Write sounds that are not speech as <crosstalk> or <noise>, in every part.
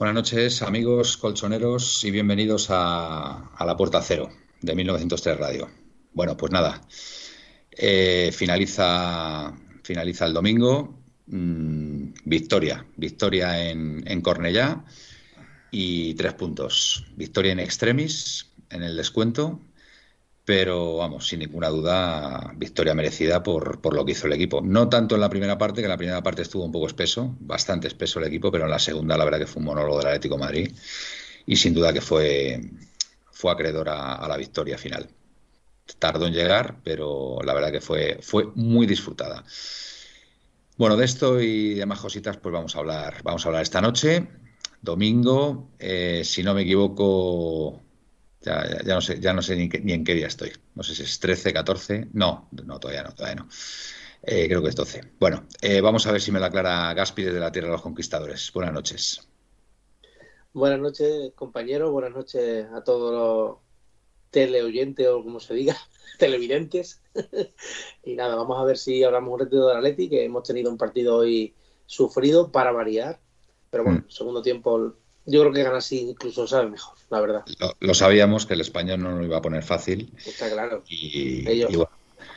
Buenas noches, amigos colchoneros, y bienvenidos a, La Puerta Cero de 1903 Radio. Bueno, pues nada, eh, finaliza, finaliza el domingo, mmm, victoria, victoria en, en Cornellá y tres puntos. Victoria en extremis, en el descuento, pero vamos, sin ninguna duda, victoria merecida por, por, lo que hizo el equipo. No tanto en la primera parte, que en la primera parte estuvo un poco espeso, bastante espeso el equipo, pero en la segunda la verdad que fue un monólogo del Atlético Madrid y sin duda que fue, fue acreedor a, a, la victoria final. Tardó en llegar, pero la verdad que fue, fue muy disfrutada. Bueno, de esto y demás cositas, pues vamos a hablar, vamos a hablar esta noche, domingo, eh, si no me equivoco, ya, ya, ya, no sé, ya no sé ni, qué, ni, en qué día estoy. No sé si es 13, 14. No, no, todavía no, todavía no. Eh, creo que es 12. Bueno, eh, vamos a ver si me lo aclara Gaspi desde la Tierra de los Conquistadores. Buenas noches. Buenas noches, compañeros. Buenas noches a todos los teleoyentes o como se diga, <laughs> televidentes. <laughs> y nada, vamos a ver si hablamos un ratito del Atleti, que hemos tenido un partido hoy sufrido para variar. Pero bueno, mm. segundo tiempo yo creo que gana así incluso sabe mejor, la verdad. Lo, lo, sabíamos que el español no lo iba a poner fácil. Está claro. Y, ellos, y bueno.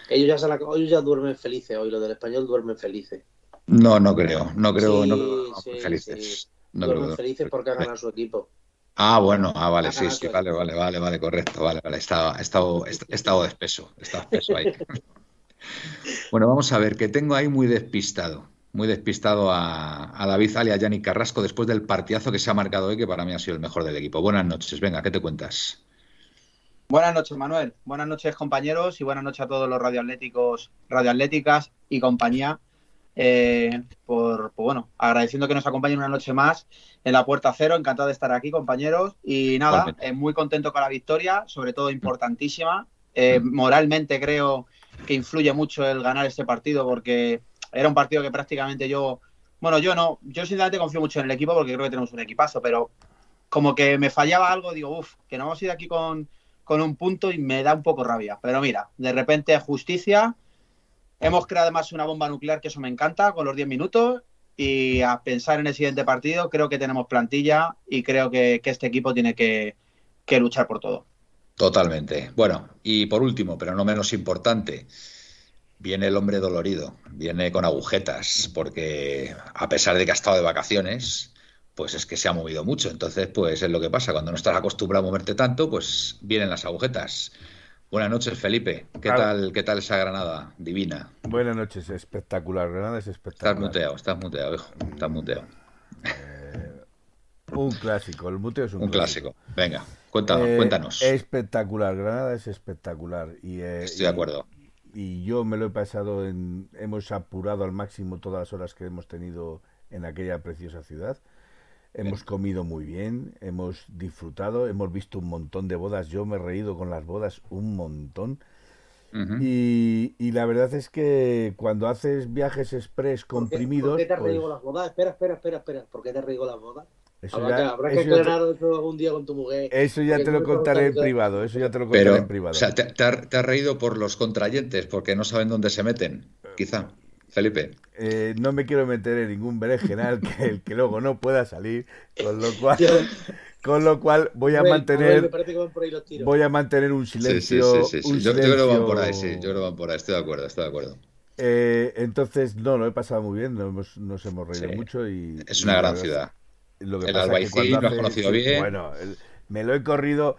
ellos, ya se la, ellos ya duermen felices hoy, los del español duermen felices. No, no creo, no creo, sí, no creo sí, felices. Sí. No duermen creo, felices porque ha ganado su equipo. Ah, bueno, ah, vale, sí, sí, vale, vale, vale, vale, correcto, vale, vale, estaba, estado, estado espeso, estaba espeso ahí. <laughs> Bueno, vamos a ver, que tengo ahí muy despistado, muy despistado a, a David Ali, a Yannick Carrasco, después del partidazo que se ha marcado hoy, que para mí ha sido el mejor del equipo. Buenas noches, venga, ¿qué te cuentas? Buenas noches, Manuel. Buenas noches, compañeros, y buenas noches a todos los radioatléticos, radioatléticas y compañía. Eh, por, por, bueno, agradeciendo que nos acompañen una noche más en la Puerta Cero. Encantado de estar aquí, compañeros. Y nada, eh, muy contento con la victoria, sobre todo importantísima. Eh, moralmente creo que influye mucho el ganar este partido porque era un partido que prácticamente yo, bueno, yo no, yo sinceramente confío mucho en el equipo porque creo que tenemos un equipazo, pero como que me fallaba algo, digo, uff, que no hemos ido aquí con, con un punto y me da un poco rabia. Pero mira, de repente justicia. Hemos creado además una bomba nuclear, que eso me encanta, con los 10 minutos. Y a pensar en el siguiente partido, creo que tenemos plantilla y creo que, este equipo tiene que, luchar por todo. Totalmente. Bueno, y por último, pero no menos importante, viene el hombre dolorido, viene con agujetas, porque a pesar de que ha estado de vacaciones, pues es que se ha movido mucho. Entonces, pues es lo que pasa. Cuando no estás acostumbrado a moverte tanto, pues vienen las agujetas. Buenas noches, Felipe. ¿Qué claro. tal, qué tal esa Granada divina? Buenas noches, espectacular. Granada es espectacular. Estás muteado, estás muteado, hijo. Estás muteado. Eh, un clásico, el muteo es un, un clásico. clásico. Venga, cuéntanos, eh, cuéntanos. Espectacular, Granada es espectacular. Y, eh, Estoy de acuerdo. Y, yo me lo he pasado en. Hemos apurado al máximo todas las horas que hemos tenido en aquella preciosa ciudad. Hemos bien. comido muy bien, hemos disfrutado, hemos visto un montón de bodas. Yo me he reído con las bodas un montón. Uh -huh. y, y, la verdad es que cuando haces viajes express comprimidos. ¿Por qué, ¿por qué te has reído pues... las bodas? Espera, espera, espera, espera. ¿Por qué te has reído las bodas? Eso habrá, ya, que, habrá que aclarar te... eso algún día con tu mujer. Eso ya te lo contaré en privado. Eso ya te lo contaré Pero, en privado. O sea, te, te, has, te has reído por los contrayentes, porque no saben dónde se meten, quizá. Felipe. Eh, no me quiero meter en ningún berenjenal que, el que luego no pueda salir, con lo <laughs> cual, con lo cual voy a mantener, voy a mantener un silencio. Sí, sí, sí, un yo, silencio... yo, creo que van por ahí, sí, yo creo que van por ahí, estoy de acuerdo, estoy de acuerdo. Eh, entonces, no, lo he pasado muy bien, nos hemos, nos hemos reído mucho y es una y gran ciudad. Lo que el pasa Albaicín es que lo has conocido bien. Bueno, el, me lo he corrido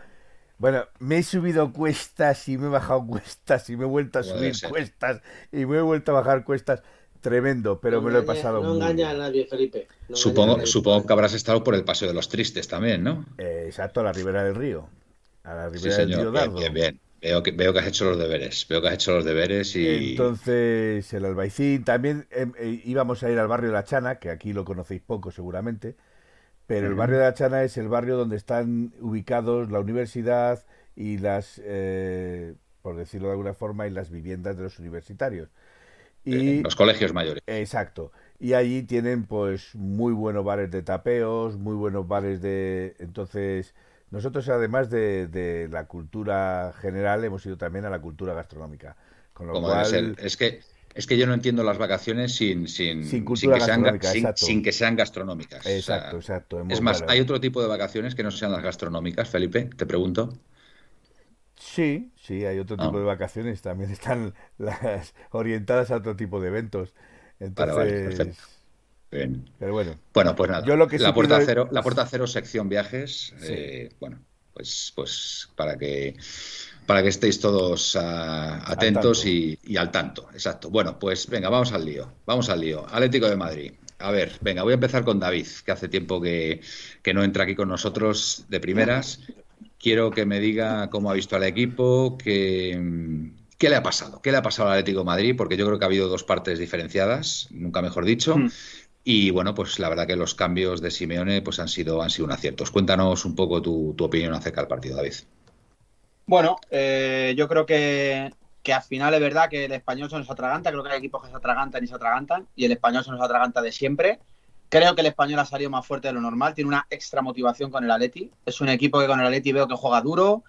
Bueno, me he subido cuestas y me he bajado cuestas y me he vuelto a subir cuestas y me he vuelto a bajar cuestas. Tremendo, pero me lo he pasado No engaña a nadie, Felipe. supongo, supongo que habrás estado por el Paseo de los Tristes también, ¿no? Eh, exacto, a la ribera del río. A la ribera del río Dardo. Bien, bien, Veo que, veo que has hecho los deberes. Veo que has hecho los deberes y. Entonces, el Albaicín. También em, eh, íbamos a ir al barrio de La Chana, que aquí lo conocéis poco seguramente. Pero el barrio de La Chana es el barrio donde están ubicados la universidad y las, eh, por decirlo de alguna forma, y las viviendas de los universitarios. Y, los colegios mayores. Exacto. Y allí tienen pues muy buenos bares de tapeos, muy buenos bares de... Entonces, nosotros además de, la cultura general hemos ido también a la cultura gastronómica. Con lo cual... Es que es que yo no entiendo las vacaciones sin, sin, sin, que, sean, sin, que sean gastronómicas. Exacto, exacto. Es más, ¿hay otro tipo de vacaciones que no sean las gastronómicas, Felipe? Te pregunto. Sí, sí, hay otro tipo ah. de vacaciones. También están las orientadas a otro tipo de eventos. Entonces, Bien. Pero bueno. Bueno, pues nada. la, puerta cero, la puerta cero, sección viajes. Eh, bueno, pues, pues para que para que estéis todos ah, atentos y, al tanto. Exacto. Bueno, pues venga, vamos al lío. Vamos al lío. Atlético de Madrid. A ver, venga, voy a empezar con David, que hace tiempo que, que no entra aquí con nosotros de primeras. Quiero que me diga cómo ha visto al equipo, que, qué le ha pasado, qué le ha pasado al Atlético de Madrid, porque yo creo que ha habido dos partes diferenciadas, nunca mejor dicho. Mm. Y bueno, pues la verdad que los cambios de Simeone pues han sido, han sido un acierto. Cuéntanos un poco tu, opinión acerca del partido, David. Bueno, eh, yo creo que, que, al final es verdad que el español se nos atraganta, creo que hay equipos que se atragantan y se atragantan, y el español se nos atraganta de siempre. Creo que el español ha salido más fuerte de lo normal, tiene una extra motivación con el Atleti. Es un equipo que con el Atleti veo que juega duro,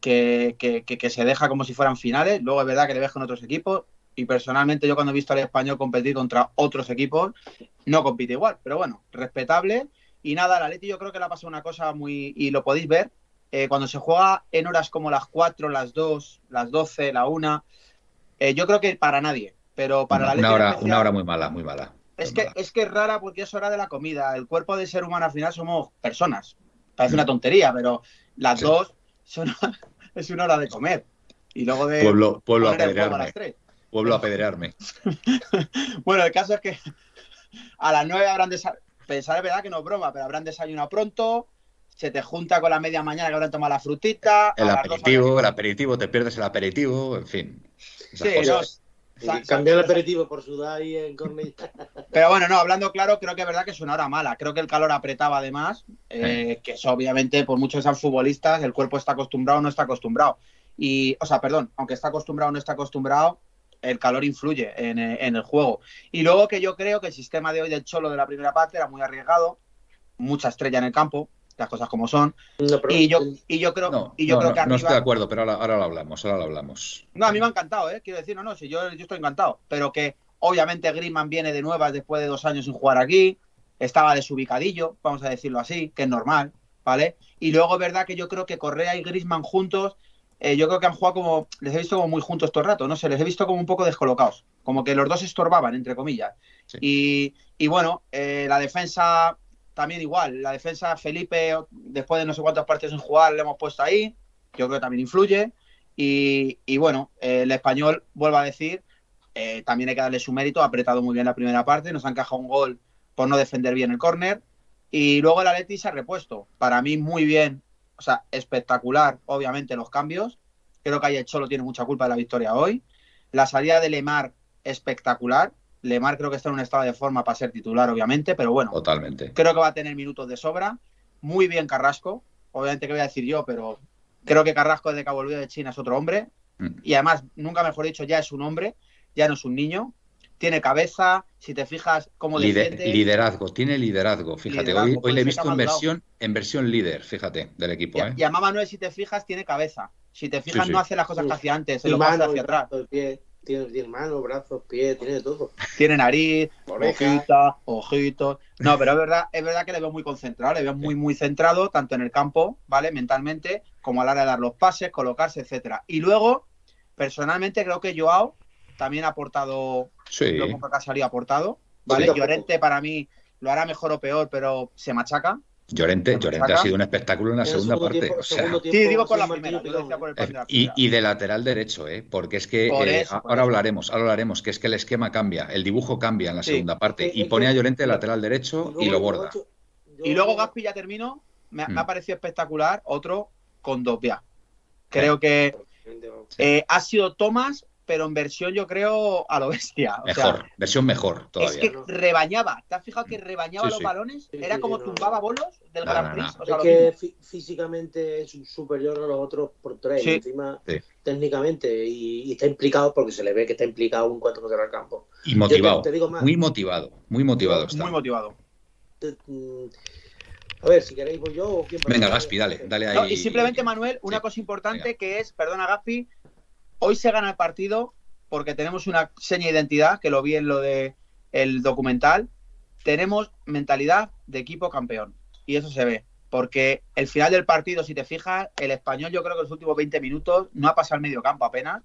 que, que, se deja como si fueran finales. Luego es verdad que le ves con otros equipos. Y personalmente yo cuando he visto al español competir contra otros equipos, no compite igual. Pero bueno, respetable. Y nada, el Atleti yo creo que le ha pasado una cosa muy... Y lo podéis ver. Eh, cuando se juega en horas como las 4, las 2, las 12, la 1, eh, yo creo que para nadie. Pero para la hora, una hora muy mala, muy mala. Es que, es que es rara porque es hora de la comida. El cuerpo de ser humano al final somos personas. Parece una mm. tontería, pero las dos son, <laughs> es una hora de comer. Y luego de. Pueblo, pueblo a apedrearme. Pueblo a apedrearme. bueno, el caso es que <laughs> a las nueve habrán desayunado. Pensar es verdad que no es broma, pero habrán desayunado pronto. Se te junta con la media mañana que habrán tomado la frutita. El aperitivo, el aperitivo, te pierdes el aperitivo, en fin. Sí, cambiar el aperitivo por sudar ahí en. <laughs> Pero bueno, no, hablando claro, creo que es verdad que es una hora mala. Creo que el calor apretaba además, eh, que eso obviamente, por muchos sean futbolistas, el cuerpo está acostumbrado o no está acostumbrado. Y, o sea, perdón, aunque está acostumbrado o no está acostumbrado, el calor influye en, en, el juego. Y luego que yo creo que el sistema de hoy del Cholo de la primera parte era muy arriesgado, mucha estrella en el campo, las cosas como son. y, yo, y yo creo, no, y yo creo que No estoy de acuerdo, pero ahora, lo hablamos, ahora lo hablamos. No, a mí me ha encantado, ¿eh? Quiero decir, no, no, si yo, yo estoy encantado. Pero que obviamente Griezmann viene de nuevas después de dos años sin jugar aquí. Estaba desubicadillo, vamos a decirlo así, que es normal, ¿vale? Y luego es verdad que yo creo que Correa y Griezmann juntos, eh, yo creo que han jugado como, les he visto como muy juntos todo el rato, no sé, les he visto como un poco descolocados, como que los dos estorbaban, entre comillas. Y, y, bueno, eh, la defensa también igual, la defensa Felipe, después de no sé cuántas partidos en jugar, le hemos puesto ahí, yo creo que también influye. Y, bueno, eh, el español, vuelvo a decir, eh, también hay que darle su mérito, ha apretado muy bien la primera parte, nos ha encajado un gol por no defender bien el córner. Y luego el Atleti se ha repuesto. Para mí muy bien, o sea, espectacular, obviamente, los cambios. Creo que ahí el Cholo tiene mucha culpa de la victoria hoy. La salida de Lemar, espectacular. Lemar creo que está en un estado de forma para ser titular, obviamente, pero bueno. Totalmente. Creo que va a tener minutos de sobra. Muy bien Carrasco. Obviamente que voy a decir yo, pero creo que Carrasco desde que volvió de China es otro hombre. Mm. Y además, nunca mejor dicho, ya es un hombre, ya no es un niño. Tiene cabeza, si te fijas cómo Liderazgo, tiene liderazgo, fíjate. hoy, hoy le he visto en versión, en versión líder, fíjate, del equipo. Y, ¿eh? a Manuel, si te fijas, tiene cabeza. Si te fijas, no hace las cosas que hacía antes, se lo pasa hacia atrás tiene, manos, brazos, pies, tiene de todo. Tiene nariz, ojitos, ojitos. No, pero es verdad, es verdad que le veo muy concentrado, le veo muy, muy centrado, tanto en el campo, ¿vale? Mentalmente, como a la hora de dar los pases, colocarse, etcétera. Y luego, personalmente, creo que Joao también ha aportado lo poco que ha salido aportado. ¿Vale? Llorente para mí lo hará mejor o peor, pero se machaca. Llorente, Llorente ha sido un espectáculo en la segunda parte. sí, digo por la primera, por el y, y, de lateral derecho, ¿eh? porque es que eh, ahora hablaremos, ahora hablaremos, que es que el esquema cambia, el dibujo cambia en la segunda parte y pone a Llorente de lateral derecho y, lo borda. Y luego Gaspi ya termino, me, ha mm. parecido espectacular, otro con dos Creo que eh, ha sido Tomás pero en versión yo creo a lo bestia. mejor, versión mejor todavía. Es que rebañaba, ¿te has fijado que rebañaba los balones? Era como tumbaba bolos del Gran Prix. es que físicamente es superior a los otros por tres, encima técnicamente, y, está implicado porque se le ve que está implicado un cuatro contra el campo. Y motivado, muy motivado, muy motivado está. Muy motivado. Mm, a ver, si queréis voy yo o quién Venga, Gaspi, dale, dale ahí. y simplemente, Manuel, una cosa importante que es, perdona, Gaspi, Hoy se gana el partido porque tenemos una seña de identidad, que lo vi en lo de el documental. Tenemos mentalidad de equipo campeón. Y eso se ve. Porque el final del partido, si te fijas, el español yo creo que en los últimos 20 minutos no ha pasado el medio campo apenas.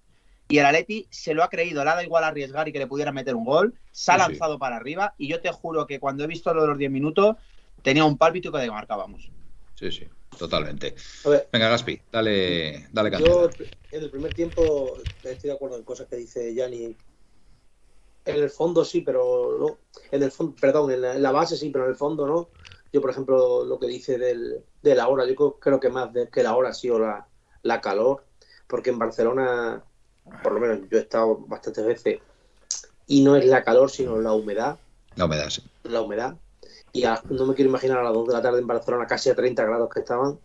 Y el Atleti se lo ha creído, le ha dado igual arriesgar y que le pudiera meter un gol. Se ha lanzado para arriba. Y yo te juro que cuando he visto lo de los 10 minutos, tenía un pálpito que marcábamos. Sí, sí totalmente. Venga, Gaspi, dale, dale Yo en el primer tiempo estoy de acuerdo en cosas que dice Yanni. En el fondo sí, pero no. En el fondo, perdón, en la, base sí, pero en el fondo no. Yo, por ejemplo, lo que dice del, de la hora, yo creo que más de, que la hora ha sido la, la calor, porque en Barcelona, por lo menos yo he estado bastantes veces, y no es la calor, sino la humedad. La humedad, sí. La humedad y no me quiero imaginar a las 2 de la tarde en Barcelona, casi a 30 grados que estaban,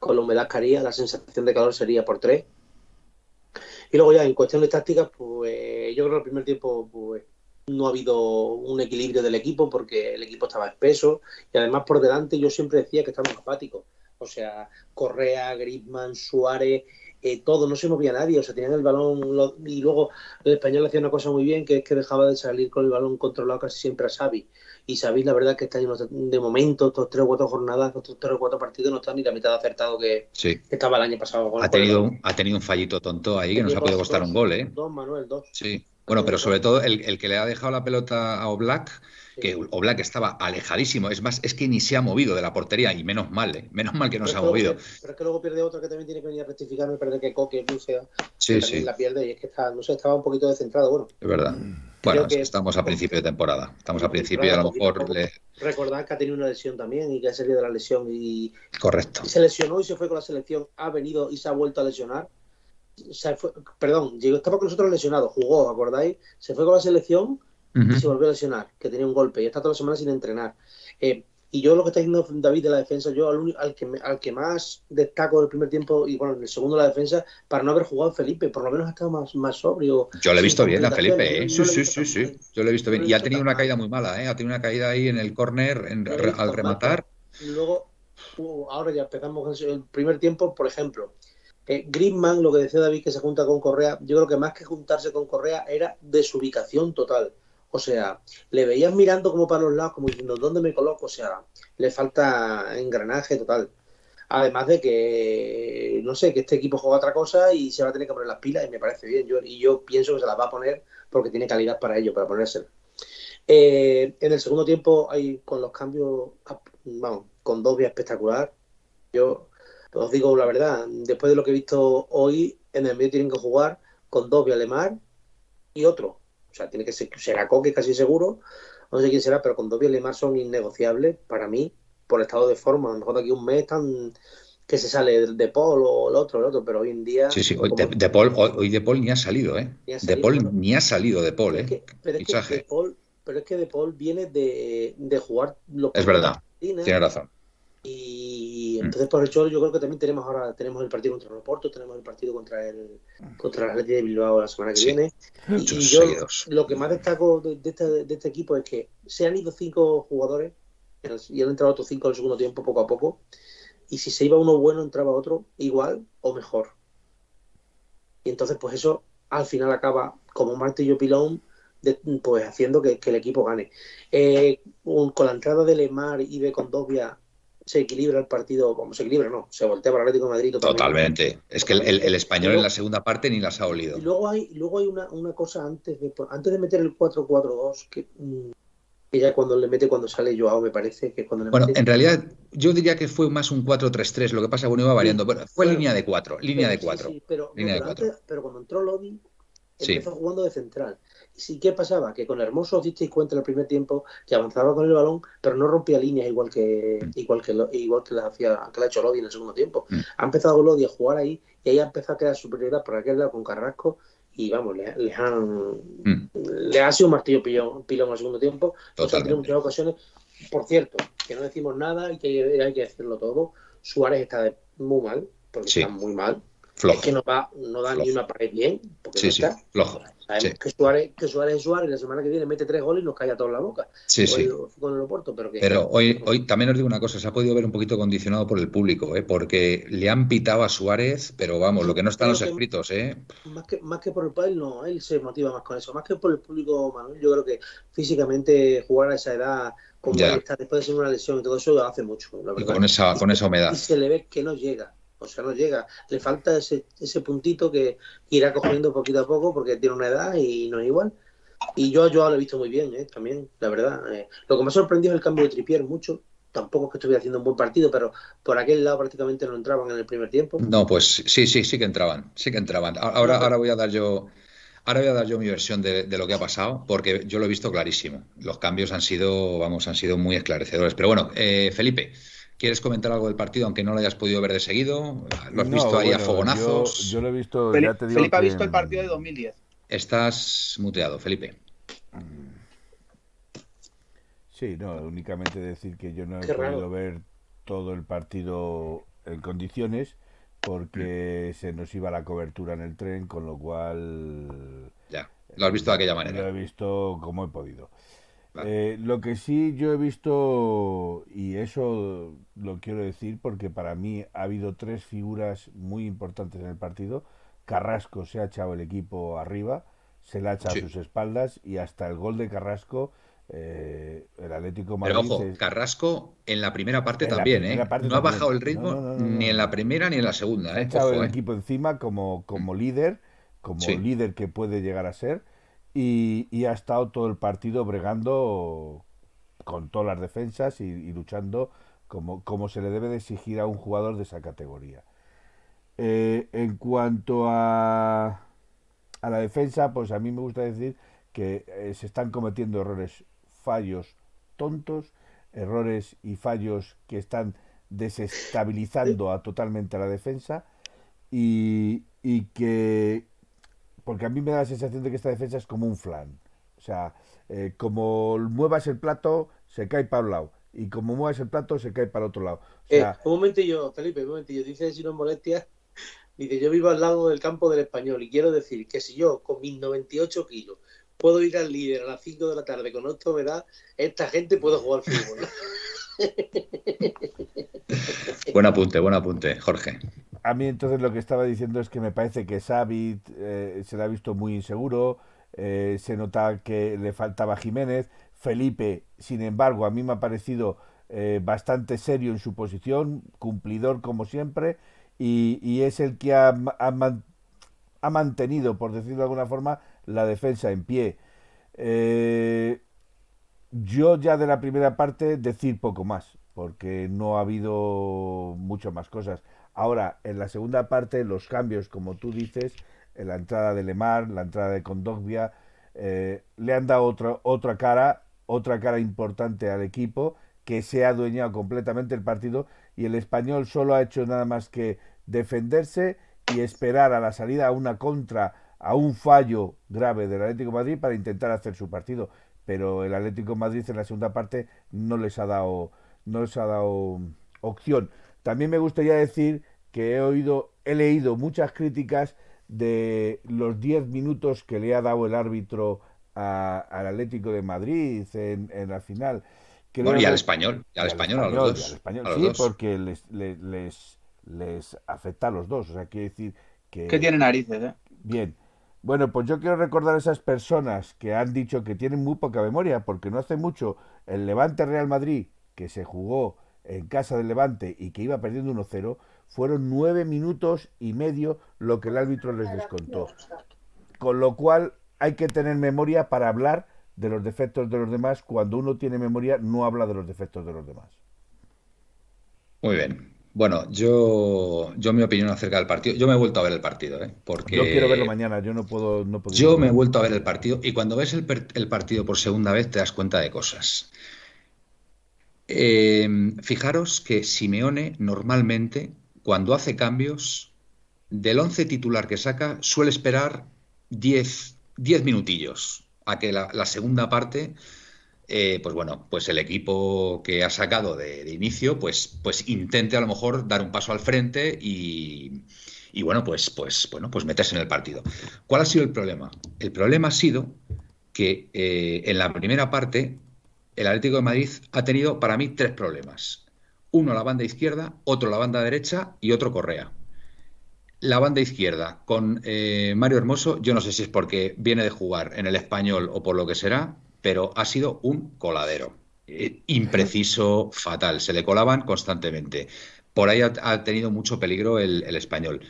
con la humedad que haría, la sensación de calor sería por 3. Y luego ya en cuestiones tácticas, pues yo creo que el primer tiempo pues, no ha habido un equilibrio del equipo porque el equipo estaba espeso y además por delante yo siempre decía que estábamos apáticos. O sea, Correa, Griezmann, Suárez, eh, todo, no se movía nadie, o sea, tenían el balón y luego el español hacía una cosa muy bien que es que dejaba de salir con el balón controlado casi siempre a Xavi y sabéis la verdad que este año de momento, estos tres o cuatro jornadas, estos tres o cuatro partidos no están ni la mitad de acertado que, estaba el año pasado. ha, tenido, ha tenido un fallito tonto ahí que nos ha podido costar un gol, ¿eh? Dos, Manuel, dos. Sí. Bueno, pero sobre todo el, el que le ha dejado la pelota a Oblak que Oblak estaba alejadísimo. Es más, es que ni se ha movido de la portería y menos mal, ¿eh? menos mal que no se ha movido. pero es que luego pierde otro que también tiene que venir a rectificar, me parece que Coque, Lucia, sí, sí. la pierde y es que está, no sé, estaba un poquito descentrado. Bueno, es verdad. Bueno, estamos a principio de temporada. Estamos a principio y a lo mejor. Le... Recordad que ha tenido una lesión también y que ha salido de la lesión y. Correcto. se lesionó y se fue con la selección, ha venido y se ha vuelto a lesionar. Se fue, perdón, llegó, estaba con nosotros lesionado, jugó, ¿acordáis? Se fue con la selección y se volvió a lesionar, que tenía un golpe y está toda la semana sin entrenar. Eh, y yo lo que está diciendo David de la defensa, yo al, que, al que más destaco del primer tiempo y bueno, en el segundo la defensa, para no haber jugado Felipe, por lo menos ha estado más, más sobrio. Yo le he visto bien a Felipe, ¿eh? sí, sí, sí, sí, yo lo he visto bien. Y ha tenido una caída muy mala, ¿eh? ha tenido una caída ahí en el córner al rematar. Y luego, uh, ahora ya empezamos el primer tiempo, por ejemplo, eh, Griezmann, lo que decía David que se junta con Correa, yo creo que más que juntarse con Correa era desubicación total. O sea, le veías mirando como para los lados, como diciendo, ¿dónde me coloco? O sea, le falta engranaje total. Además de que, no sé, que este equipo juega otra cosa y se va a tener que poner las pilas y me parece bien. Yo, y yo pienso que se las va a poner porque tiene calidad para ello, para ponerse. Eh, en el segundo tiempo, hay con los cambios, vamos, con dos vías espectacular. Yo os digo la verdad, después de lo que he visto hoy, en el medio tienen que jugar con dos Lemar y otro. O sea, tiene que ser, será Coque casi seguro, no sé quién será, pero con Dobby y Lemar son innegociables para mí, por estado de forma. A lo mejor de aquí un mes están que se sale de Paul o el otro, el otro, pero hoy en día. Sí, sí, hoy de, Paul, hoy, de Paul ni ha salido, ¿eh? de Paul ni ha salido de Paul, ¿eh? pero, es que de Paul, pero es que de Paul viene de, de jugar los Es verdad, tiene razón. Y mm. entonces por el Cholo yo creo que también tenemos ahora tenemos el partido contra el Oporto, tenemos el partido contra el contra el Atlético de Bilbao la semana que viene. Y, yo lo que más destaco de, este, de, este, equipo es que se han ido cinco jugadores y han entrado otros cinco en el segundo tiempo poco a poco. Y si se iba uno bueno, entraba otro igual o mejor. Y entonces pues eso al final acaba como un martillo pilón pues haciendo que, el equipo gane. Eh, con la entrada de Lemar y de Condovia se equilibra el partido, como se equilibra, no, se voltea para el Atlético de Madrid. Totalmente. Es que el, español en la segunda parte ni las ha olido. Y luego hay, luego hay una, cosa antes de, antes de meter el 4-4-2 que, mm, ella cuando le mete cuando sale Joao, me parece que cuando le Bueno, mete... en realidad yo diría que fue más un 4-3-3, lo que pasa que bueno, iba variando. Bueno, fue Bueno, línea de 4, línea de Sí, 4. sí, pero, Línea de pero cuatro. antes- pero cuando entró Lodi, Sí. empezó jugando de central. ¿Y sí, qué pasaba? Que con Hermoso os disteis cuenta en el primer tiempo que avanzaba con el balón, pero no rompía líneas igual que Mm. igual que lo- igual que la hacía que la ha hecho Lodi en el segundo tiempo. Mm. Ha empezado Lodi a jugar ahí y ahí ha empezado a crear superioridad por aquel lado con Carrasco y vamos, le, le han Mm, le ha sido un martillo pilón, pilón al segundo tiempo. Nos han tenido Totalmente. muchas ocasiones. Por cierto, que no decimos nada y que hay que decirlo todo. Suárez está de- muy mal, porque Sí. está muy mal. Flojo. Es que no, va, no da ni una pared bien, porque Sí, no sí, está. flojo. Sabemos Sí. que, Suárez, que Suárez es Suárez, la semana que viene mete tres goles y nos cae a todos la boca. Sí, sí. Con el Oporto, pero que. Pero hoy, hoy también os digo una cosa, se ha podido ver un poquito condicionado por el público, ¿eh? porque le han pitado a Suárez, pero vamos, lo que no está en los que- escritos, ¿eh? Más que, más que por el país, no, él se motiva más con eso. Más que por el público, Manuel, yo creo que físicamente jugar a esa edad, como está después de ser una lesión y todo eso, hace mucho, la Y verdad. con esa, con esa humedad. y se le ve que no llega. O sea, no llega. Le falta ese, ese puntito que irá cogiendo poquito a poco porque tiene una edad y no es igual. Y yo, yo lo he visto muy bien, ¿eh? también, la verdad. eh. Lo que me ha sorprendido es el cambio de Tripier mucho. Tampoco es que estuviera haciendo un buen partido, pero por aquel lado prácticamente no entraban en el primer tiempo. No, pues sí, sí, sí que entraban, sí que entraban. A- Ahora, ahora voy a dar yo, ahora voy a dar yo mi versión de, de lo que ha pasado, porque yo lo he visto clarísimo. Los cambios han sido, vamos, han sido muy esclarecedores. Pero bueno, eh, Felipe, ¿quieres comentar algo del partido, aunque no lo hayas podido ver de seguido? ¿Lo has No, visto ahí a fogonazos? Yo, yo lo he visto, Felipe, ya te digo Felipe ha visto el partido de 2010. Estás muteado, Felipe. Sí, no, únicamente decir que yo no he Qué podido raro. ver todo el partido en condiciones porque se nos iba la cobertura en el tren, con lo cual Ya, lo has visto de aquella lo he manera. visto como he podido. Eh, lo que sí yo he visto, y eso lo quiero decir porque para mí ha habido tres figuras muy importantes en el partido. Carrasco se ha echado el equipo arriba, se le ha echado Sí. a sus espaldas y hasta el gol de Carrasco, eh, el Atlético Madrid... Pero ojo, Carrasco en la primera parte también, ¿eh? parte No ha bajado el ritmo No, no, no, no, ni en la primera ni en la segunda, se ha ¿eh? echado Ojo, el ¿eh? equipo encima como, como líder, como Sí. líder que puede llegar a ser, y, y ha estado todo el partido bregando con todas las defensas y, luchando como, como se le debe de exigir a un jugador de esa categoría. Eh, en cuanto a, a la defensa, pues a mí me gusta decir que eh, se están cometiendo errores, fallos tontos, errores y fallos que están desestabilizando a totalmente a la defensa y, y que porque a mí me da la sensación de que esta defensa es como un flan o sea eh, como muevas el plato se cae para un lado y como muevas el plato se cae para el otro lado o Eh, un momentillo, Felipe, un momentillo. Dice, si no es molestia, dice, yo vivo al lado del campo del español y quiero decir que si yo con mis 98 kilos puedo ir al líder a las 5 de la tarde con esto me da, esta gente puede jugar al fútbol. <laughs> <laughs> Buen apunte, buen apunte, Jorge. A mí entonces lo que estaba diciendo es que me parece que Xavi eh, se le ha visto muy inseguro, eh, se nota que le faltaba Jiménez, Felipe, sin embargo, a mí me ha parecido eh, bastante serio en su posición, cumplidor como siempre, y, es el que ha, ha man- ha mantenido, por decirlo de alguna forma, la defensa en pie. Eh, yo ya de la primera parte decir poco más, porque no ha habido mucho más cosas. Ahora, en la segunda parte, los cambios, como tú dices, en la entrada de Lemar, la entrada de Condogbia, eh, le han dado otra, otra cara, otra cara importante al equipo, que se ha adueñado completamente el partido y el español solo ha hecho nada más que defenderse y esperar a la salida a una contra, a un fallo grave del Atlético Madrid para intentar hacer su partido. Pero el Atlético Madrid en la segunda parte no les ha dado, no les ha dado opción. También me gustaría decir que he oído, he leído muchas críticas de los 10 minutos que le ha dado el árbitro a- al Atlético de Madrid en, en la final. Creo Bueno, y al que- español, y al español, a los dos. y al español, a los sí, dos. porque les, les, les, les afecta a los dos. O sea, quiere decir que... Que tiene narices, ¿eh? Bien. Bueno, pues yo quiero recordar a esas personas que han dicho que tienen muy poca memoria, porque no hace mucho el Levante Real Madrid, que se jugó en casa del Levante y que iba perdiendo 1-0, fueron nueve minutos y medio lo que el árbitro les descontó. Con lo cual hay que tener memoria para hablar de los defectos de los demás, cuando uno tiene memoria no habla de los defectos de los demás. Muy bien. Bueno, yo, yo mi opinión acerca del partido, yo me he vuelto a ver el partido, ¿eh? porque yo quiero verlo mañana, yo no puedo, no puedo Yo me he vuelto a ver el partido y cuando ves el, el partido por segunda vez te das cuenta de cosas. Eh, fijaros que Simeone normalmente cuando hace cambios del once titular que saca suele esperar 10 minutillos a que la segunda parte eh, pues bueno, pues el equipo que ha sacado de, inicio, pues, pues intente a lo mejor dar un paso al frente y, bueno, pues, pues, bueno, pues meterse en el partido. ¿Cuál ha sido el problema? El problema ha sido que eh, en la primera parte el Atlético de Madrid ha tenido para mí tres problemas. Uno la banda izquierda, otro la banda derecha y otro Correa. La banda izquierda con eh, Mario Hermoso, yo no sé si es porque viene de jugar en el español o por lo que será, pero ha sido un coladero. Eh, impreciso, fatal. Se le colaban constantemente. Por ahí ha, tenido mucho peligro el, español.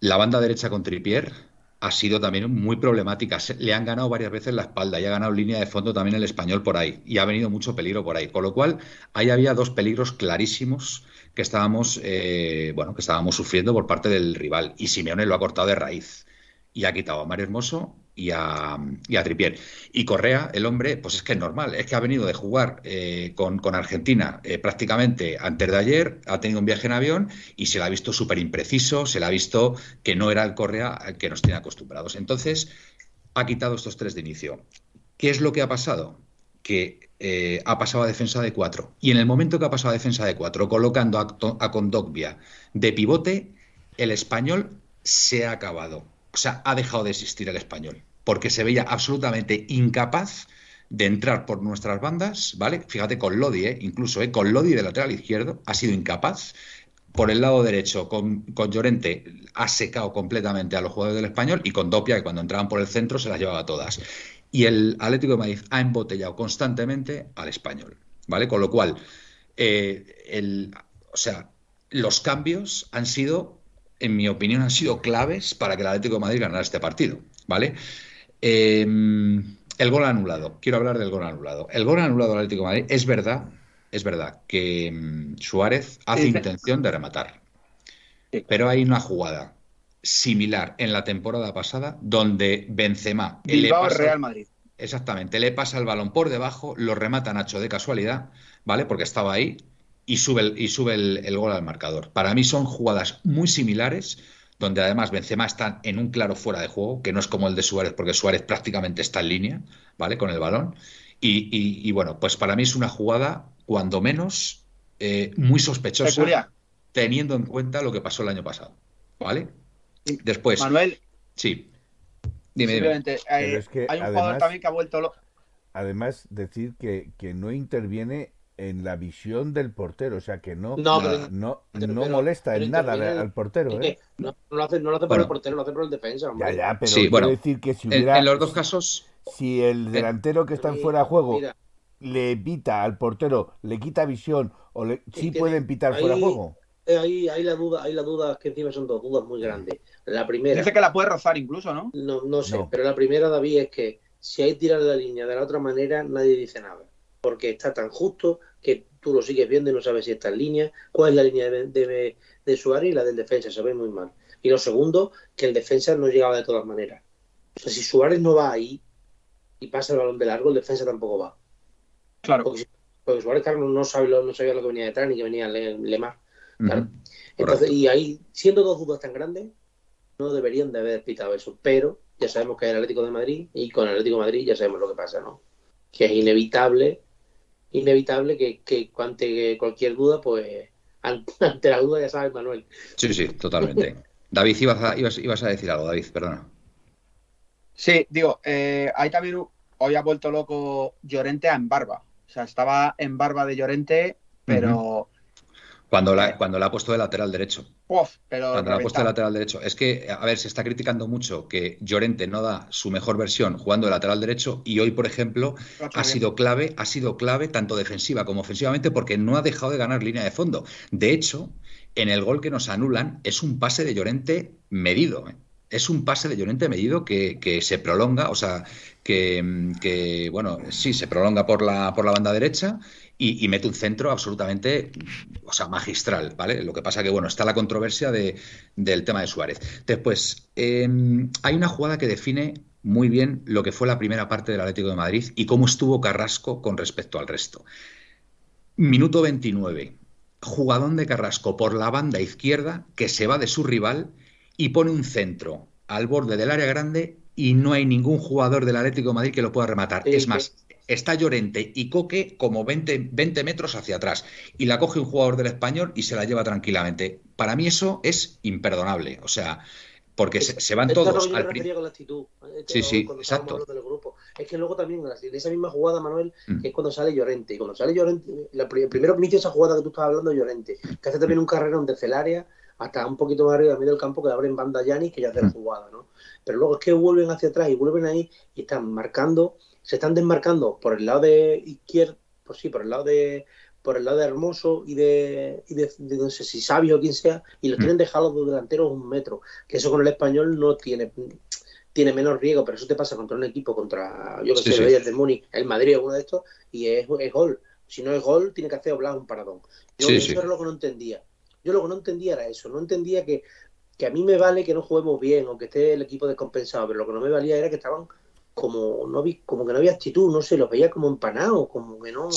La banda derecha con Tripier ha sido también muy problemática. le han ganado varias veces la espalda y ha ganado línea de fondo también el español por ahí. Y ha venido mucho peligro por ahí. Con lo cual, ahí había dos peligros clarísimos que estábamos, eh, bueno, que estábamos sufriendo por parte del rival. Y Simeone lo ha cortado de raíz. Y ha quitado a Mario Hermoso y a, y Tripier. Y Correa, el hombre, pues es que es normal, es que ha venido de jugar eh, con, Argentina eh, prácticamente antes de ayer, ha tenido un viaje en avión y se le ha visto súper impreciso, se le ha visto que no era el Correa que nos tiene acostumbrados. Entonces, ha quitado estos tres de inicio. ¿Qué es lo que ha pasado? Que eh, ha pasado a defensa de cuatro. Y en el momento que ha pasado a defensa de cuatro, colocando a, a Condogbia de pivote, el español se ha acabado. O sea, ha dejado de existir el español porque se veía absolutamente incapaz de entrar por nuestras bandas, ¿vale? Fíjate con Lodi, ¿eh? incluso ¿eh? con Lodi de lateral izquierdo, ha sido incapaz. Por el lado derecho, con, con, Llorente, ha secado completamente a los jugadores del español y con Dopia, que cuando entraban por el centro se las llevaba todas. Y el Atlético de Madrid ha embotellado constantemente al español, ¿vale? Con lo cual, eh, el, o sea, los cambios han sido, en mi opinión, han sido claves para que el Atlético de Madrid ganara este partido, ¿vale? Em, el gol anulado. Quiero hablar del gol anulado. El gol anulado al Atlético de Madrid es verdad, es verdad que em, Suárez hace intención de rematar. Pero hay una jugada similar en la temporada pasada donde Benzema Bilbao le Real Madrid. Exactamente, le pasa el balón por debajo, lo remata Nacho de casualidad, ¿vale? Porque estaba ahí y sube el, y sube el gol al marcador. Para mí son jugadas muy similares donde además Benzema está en un claro fuera de juego, que no es como el de Suárez, porque Suárez prácticamente está en línea, ¿vale? Con el balón. Y, bueno, pues para mí es una jugada, cuando menos, eh, muy sospechosa, teniendo en cuenta lo que pasó el año pasado, ¿vale? Después. Manuel. Sí. Dime, dime. Hay, un jugador también que ha vuelto. Además, decir que, que no interviene en la visión del portero, o sea que no, no, no, no molesta en nada al portero. ¿eh? No, lo hace, no lo hace por el portero, lo hace por el defensa. Ya, ya, pero sí, quiero decir que si hubiera. En, los dos casos. Si el eh, delantero que está en fuera de juego le pita al portero, le quita visión, o le, sí pueden pitar fuera de juego. Eh, ahí, ahí la duda, hay la duda que encima son dos dudas muy grandes. La primera. Dice que la puede rozar incluso, ¿no? No, no sé, pero la primera, David, es que si hay tirar la línea de la otra manera, nadie dice nada. Porque está tan justo que tú lo sigues viendo y no sabes si está en línea, cuál es la línea de, de, de Suárez y la del defensa, se ve muy mal. Y lo segundo, que el defensa no llegaba de todas maneras. O sea, si Suárez no va ahí y pasa el balón de largo, el defensa tampoco va. Claro. Porque, Suárez Carlos no, sabe no sabía lo que venía detrás ni que venía Lemar. Claro. Entonces, y ahí, siendo dos dudas tan grandes, no deberían de haber pitado eso. Pero ya sabemos que es el Atlético de Madrid y con el Atlético de Madrid ya sabemos lo que pasa, ¿no? Que es inevitable inevitable que, que ante cualquier duda, pues <laughs> ante, la duda ya sabes, Manuel. Sí, sí, totalmente. <laughs> David, ibas a, ibas, a decir algo, David, perdona. Sí, digo, eh, ahí también hoy ha vuelto loco Llorente en barba. O sea, estaba en barba de Llorente, pero cuando la, cuando la ha puesto de lateral derecho. pero cuando la ha puesto de lateral derecho. Es que, a ver, se está criticando mucho que Llorente no da su mejor versión jugando de lateral derecho y hoy, por ejemplo, ha sido clave, ha sido clave tanto defensiva como ofensivamente porque no ha dejado de ganar línea de fondo. De hecho, en el gol que nos anulan es un pase de Llorente medido. ¿eh? es un pase de Llorente medido que, que se prolonga, o sea, que, que, bueno, sí, se prolonga por la, por la banda derecha y, mete un centro absolutamente, o sea, magistral, ¿vale? Lo que pasa que, bueno, está la controversia de, del tema de Suárez. Después, em, hay una jugada que define muy bien lo que fue la primera parte del Atlético de Madrid y cómo estuvo Carrasco con respecto al resto. Minuto 29. Jugadón de Carrasco por la banda izquierda que se va de su rival y pone un centro al borde del área grande y no hay ningún jugador del Atlético de Madrid que lo pueda rematar. es más, está Llorente y Coque como 20, 20, metros hacia atrás y la coge un jugador del español y se la lleva tranquilamente. Para mí eso es imperdonable. O sea, porque se, se, van todos al con la actitud, ¿eh? sí, sí, exacto. Del grupo. Es que luego también en esa misma jugada, Manuel, mm. que es cuando sale Llorente. Y cuando sale Llorente, la, el primero que inicia esa jugada que tú estabas hablando, Llorente, que hace también un carrerón desde el área hasta un poquito más arriba medio del campo que abren banda Yanis que ya hace la mm. jugada, ¿no? Pero luego es que vuelven hacia atrás y vuelven ahí y están marcando se están desmarcando por el lado de izquierda, pues sí, por el lado de por el lado de Hermoso y de, y de, no sé si Sabio o quien sea, y los mm. tienen dejados los delanteros un metro, que eso con el español no tiene tiene menos riesgo, pero eso te pasa contra un equipo, contra, yo que sé, el de Muni, el Madrid o uno de estos, y es, es, gol. Si no es gol, tiene que hacer Oblak un paradón. Yo eso era lo que no entendía. Yo lo que no entendía era eso, no entendía que, que a mí me vale que no juguemos bien o que esté el equipo descompensado, pero lo que no me valía era que estaban como no vi, como que no había actitud, no sé, los veía como empanados, como que no.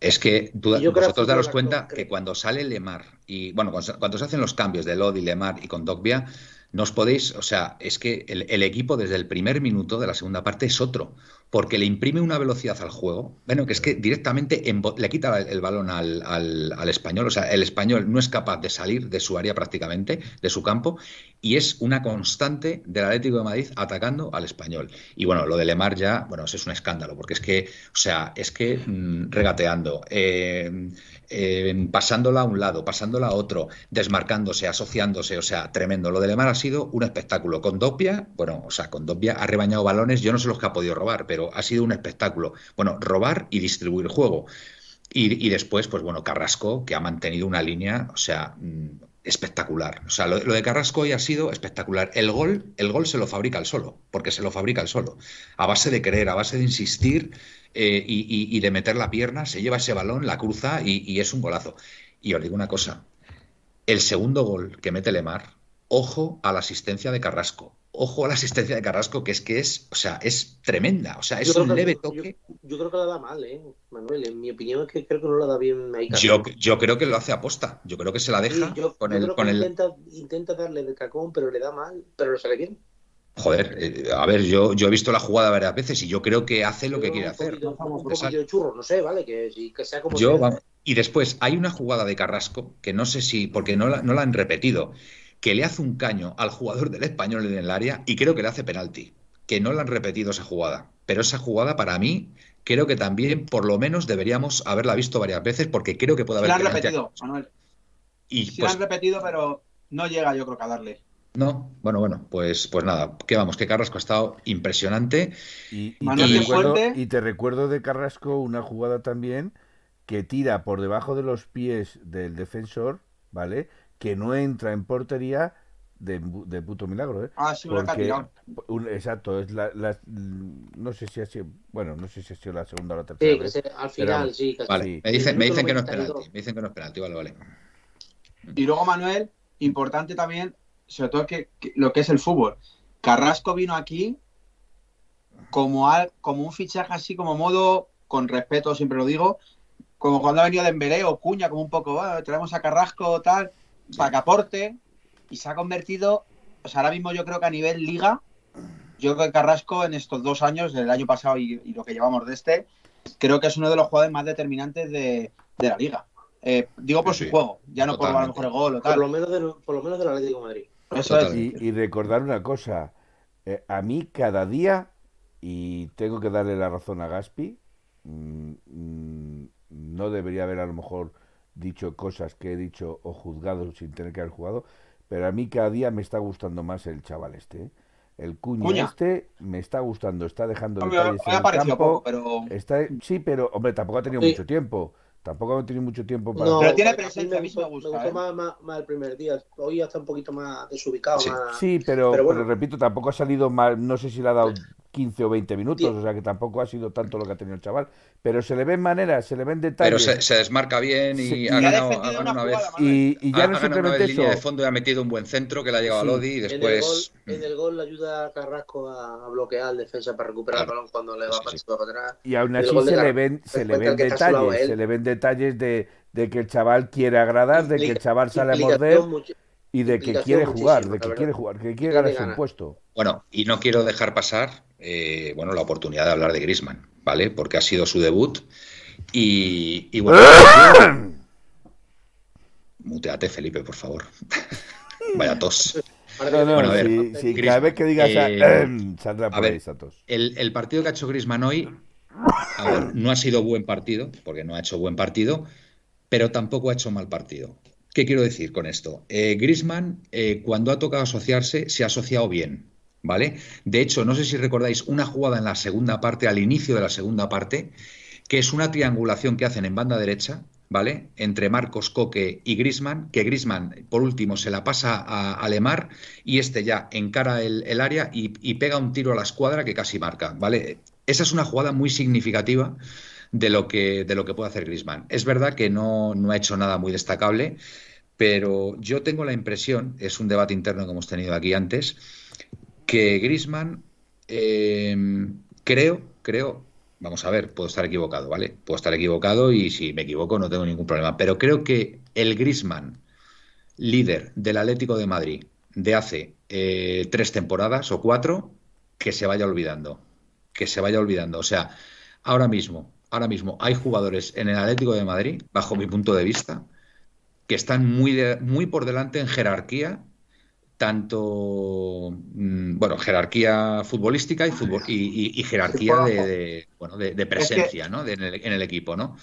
Es que vosotros daros cuenta que cuando sale Lemar y bueno, cuando, se hacen los cambios de Lodi, Lemar y con Dogbia, no os podéis, o sea, es que el, equipo desde el primer minuto de la segunda parte es otro, porque le imprime una velocidad al juego, bueno, que es que directamente le quita el, balón al, al, español, o sea, el español no es capaz de salir de su área prácticamente, de su campo, y es una constante del Atlético de Madrid atacando al español. Y bueno, lo de Lemar ya, bueno, eso es un escándalo, porque es que, o sea, es que mm, regateando, eh, eh, pasándola a un lado, pasándola a otro, desmarcándose, asociándose, o sea, tremendo. Lo de Lemar ha sido un espectáculo. Con Doppia, bueno, o sea, con Doppia ha rebañado balones, yo no sé los que ha podido robar, pero ha sido un espectáculo. Bueno, robar y distribuir juego. Y, después, pues bueno, Carrasco, que ha mantenido una línea, o sea, mm, espectacular. O sea, lo, de Carrasco hoy ha sido espectacular. El gol, el gol se lo fabrica el solo, porque se lo fabrica el solo. A base de querer, a base de insistir eh, y, de meter la pierna, se lleva ese balón, la cruza y, es un golazo. Y os digo una cosa, el segundo gol que mete Lemar, ojo a la asistencia de Carrasco. Ojo a la asistencia de Carrasco, que es que es, o sea, es tremenda. O sea, es un leve toque. Yo, creo que la da mal, ¿eh, Manuel? En mi opinión es que creo que no la da bien ahí. Yo, yo creo que lo hace aposta. Yo creo que se la deja con el. Con el... Intenta, intenta darle de cacón, pero le da mal, pero lo sale bien. Joder, eh, a ver, yo, yo he visto la jugada varias veces y yo creo que hace lo que quiere hacer. no sé, ¿vale? Que, sea como. y después hay una jugada de Carrasco que no sé si, porque no la, no la han repetido, que le hace un caño al jugador del español en el área y creo que le hace penalti. Que no la han repetido esa jugada. Pero esa jugada para mí creo que también por lo menos deberíamos haberla visto varias veces porque creo que puede haber. la han repetido, Manuel. Y, sí la han pues repetido, pero no llega yo creo que a darle. No, bueno, bueno, pues, pues nada, que vamos, que Carrasco ha estado impresionante. Y, te recuerdo, y, te recuerdo, de Carrasco una jugada también que tira por debajo de los pies del defensor, ¿vale? Que no entra en portería de, puto milagro, ¿eh? Ah, sí, Porque, un, Exacto, es la, no sé si ha sido, bueno, no sé si ha sido la segunda o la tercera. Sí, al final, sí. Vale, me dicen, me dicen que no es penalti, me dicen que no es penalti, vale, vale. Y luego, Manuel, importante también sobre todo que, lo que es el fútbol. Carrasco vino aquí como, como un fichaje así, como modo, con respeto, siempre lo digo, como cuando ha venido Dembélé o Cuña, como un poco, ah, traemos a Carrasco tal, para que aporte, y se ha convertido, o sea, ahora mismo yo creo que a nivel liga, yo creo que Carrasco en estos dos años, del año pasado y, lo que llevamos de este, creo que es uno de los jugadores más determinantes de, la liga. Eh, digo por su juego, ya no por a lo mejor el gol o tal. Por lo menos, de, por lo menos del Atlético de Madrid. Y, recordar una cosa, eh, a mí cada día, y tengo que darle la razón a Gaspi, mm, mm, no debería haber a lo mejor dicho cosas que he dicho o juzgado sin tener que haber jugado, pero a mí cada día me está gustando más el chaval este. ¿eh? El cuño este me está gustando, está dejando detalles en el campo. pero... Está, sí, pero hombre, tampoco ha tenido mucho tiempo. Tampoco hemos tenido mucho tiempo para. No, Pero tiene presencia, a mí me gustó- gusta, Me gustó ¿eh? más, más- más el primer día. Hoy ya está un poquito más desubicado. Sí. más- Sí, pero, Pero bueno. pero repito, tampoco ha salido mal, no sé si le ha dado 15 o 20 minutos, Sí. o sea que tampoco ha sido tanto lo que ha tenido el chaval, pero se le ven maneras, se le ven Pero detalles. se, se desmarca bien y Sí, ha y- ganado, ha ganado una una vez. Y, y ya ha, no ha simplemente línea de eso. fondo y ha metido un buen centro que le ha llegado Sí. a Lodi y En el, gol, después. en el gol le ayuda a Carrasco a, a bloquear al defensa para recuperar Claro. el balón cuando le va Sí, para sí. para atrás. Y aún así se le ven, se le ven detalles, se le ven detalles de, de que el chaval quiere agradar, de que el chaval sale a morder mucho- y de que quiere jugar, de que quiere jugar, que quiere Tiene ganar su ganas. puesto. Bueno, y no quiero dejar pasar eh, bueno, la oportunidad de hablar de Grisman, ¿vale? Porque ha sido su debut. Y, y bueno, <coughs> muteate, Felipe, por favor. <laughs> Vaya tos. No, Bueno, a ver, si, cada vez que digas a- eh, saldrá a por ver, ahí Santos. El, el partido que ha hecho Grisman hoy, a ver, no ha sido buen partido, porque no ha hecho buen partido, pero tampoco ha hecho mal partido. ¿Qué quiero decir con esto? Eh, Grisman, cuando ha tocado asociarse, se ha asociado bien, ¿vale? De hecho, no sé si recordáis una jugada en la segunda parte, al inicio de la segunda parte, que es una triangulación que hacen en banda derecha, ¿vale? Entre Marcos Coque y Grisman, que Grisman, por último, se la pasa a, a Lemar y este ya encara el, el área y, y pega un tiro a la escuadra que casi marca, ¿vale? Esa es una jugada muy significativa de lo que, de lo que puede hacer Grisman. Es verdad que no, no ha hecho nada muy destacable, pero yo tengo la impresión, es un debate interno que hemos tenido aquí antes, que Grisman creo, creo, vamos a ver, puedo estar equivocado, ¿vale? Puedo estar equivocado y si me equivoco no tengo ningún problema, pero creo que el Grisman, líder del Atlético de Madrid de hace eh, tres temporadas o cuatro, que se vaya olvidando, que se vaya olvidando. O sea, ahora mismo, ahora mismo hay jugadores en el Atlético de Madrid, bajo mi punto de vista, que están muy, de- muy por delante en jerarquía, tanto, mm, bueno, jerarquía futbolística y, fútbol, y, y- y jerarquía de, de, bueno, de, de presencia ¿no? en, el, en el equipo. ¿no?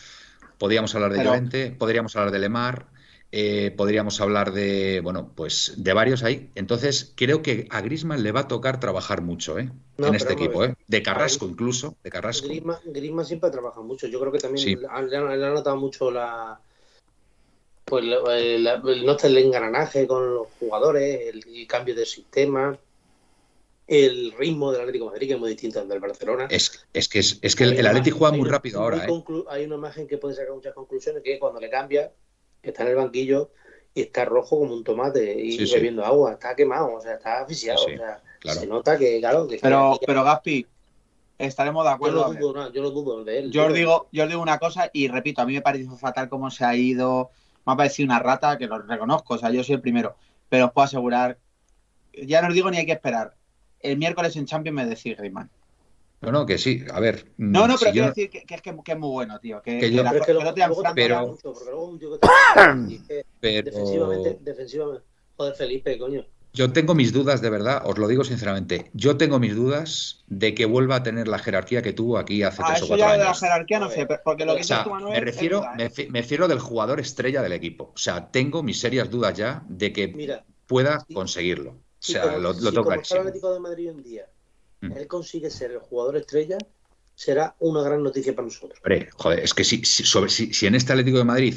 Podríamos hablar de Llorente, podríamos hablar de Lemar, eh, podríamos hablar de, bueno, pues de varios ahí. Entonces, creo que a Grisman le va a tocar trabajar mucho ¿eh? No, en este equipo. ¿eh? de Carrasco incluso, de Carrasco. Griezmann siempre trabaja mucho. Yo creo que también Sí. le, ha, le ha- le ha notado mucho la. Pues la- el, el no el engranaje con los jugadores, el, el cambio de sistema, el ritmo del Atlético de Madrid, que es muy distinto al del Barcelona. Es, es que, es, es que el, Atleti juega muy rápido ahora. ¿eh? Hay una imagen que puede sacar muchas conclusiones, que cuando le cambia, está en el banquillo y está rojo como un tomate y Sí, sí. bebiendo agua, está quemado, o sea, está asfixiado. Sí, sí, o sea, claro. Se nota que, claro, que Pero, que- pero Gaspi, estaremos de yo acuerdo. no a ver. dudo, nada, yo no dudo de él. Yo os digo, yo os digo una cosa y repito, a mí me parece fatal cómo se ha ido. Me ha parecido una rata, que lo reconozco, o sea, yo soy el primero. Pero os puedo asegurar, ya no os digo ni hay que esperar. El miércoles en Champions me decís Griezmann. No, no, que sí. A ver. mm, No, no, si pero yo quiero decir que, que es que, que es muy bueno, tío. Que, Que que yo- la- Pero que luego, luego te Pero- mucho, porque luego un tío que <coughs> te- pero defensivamente, defensivamente, joder, Felipe, coño. yo tengo mis dudas, de verdad, os lo digo sinceramente. Yo tengo mis dudas de que vuelva a tener la jerarquía que tuvo aquí hace Ah, tres o cuatro ya de la años. jerarquía no sé, pero- porque lo que O sea, dices tú, Manuel, me refiero, me, ¿eh? me refiero del jugador estrella del equipo. O sea, tengo mis serias dudas ya de que Mira, pueda sí. conseguirlo. O sea, como, lo, lo como está el. Atlético de Madrid en día. Él consigue ser el jugador estrella, será una gran noticia para nosotros. Hombre, joder, es que si, si, sobre- si- si en este Atlético de Madrid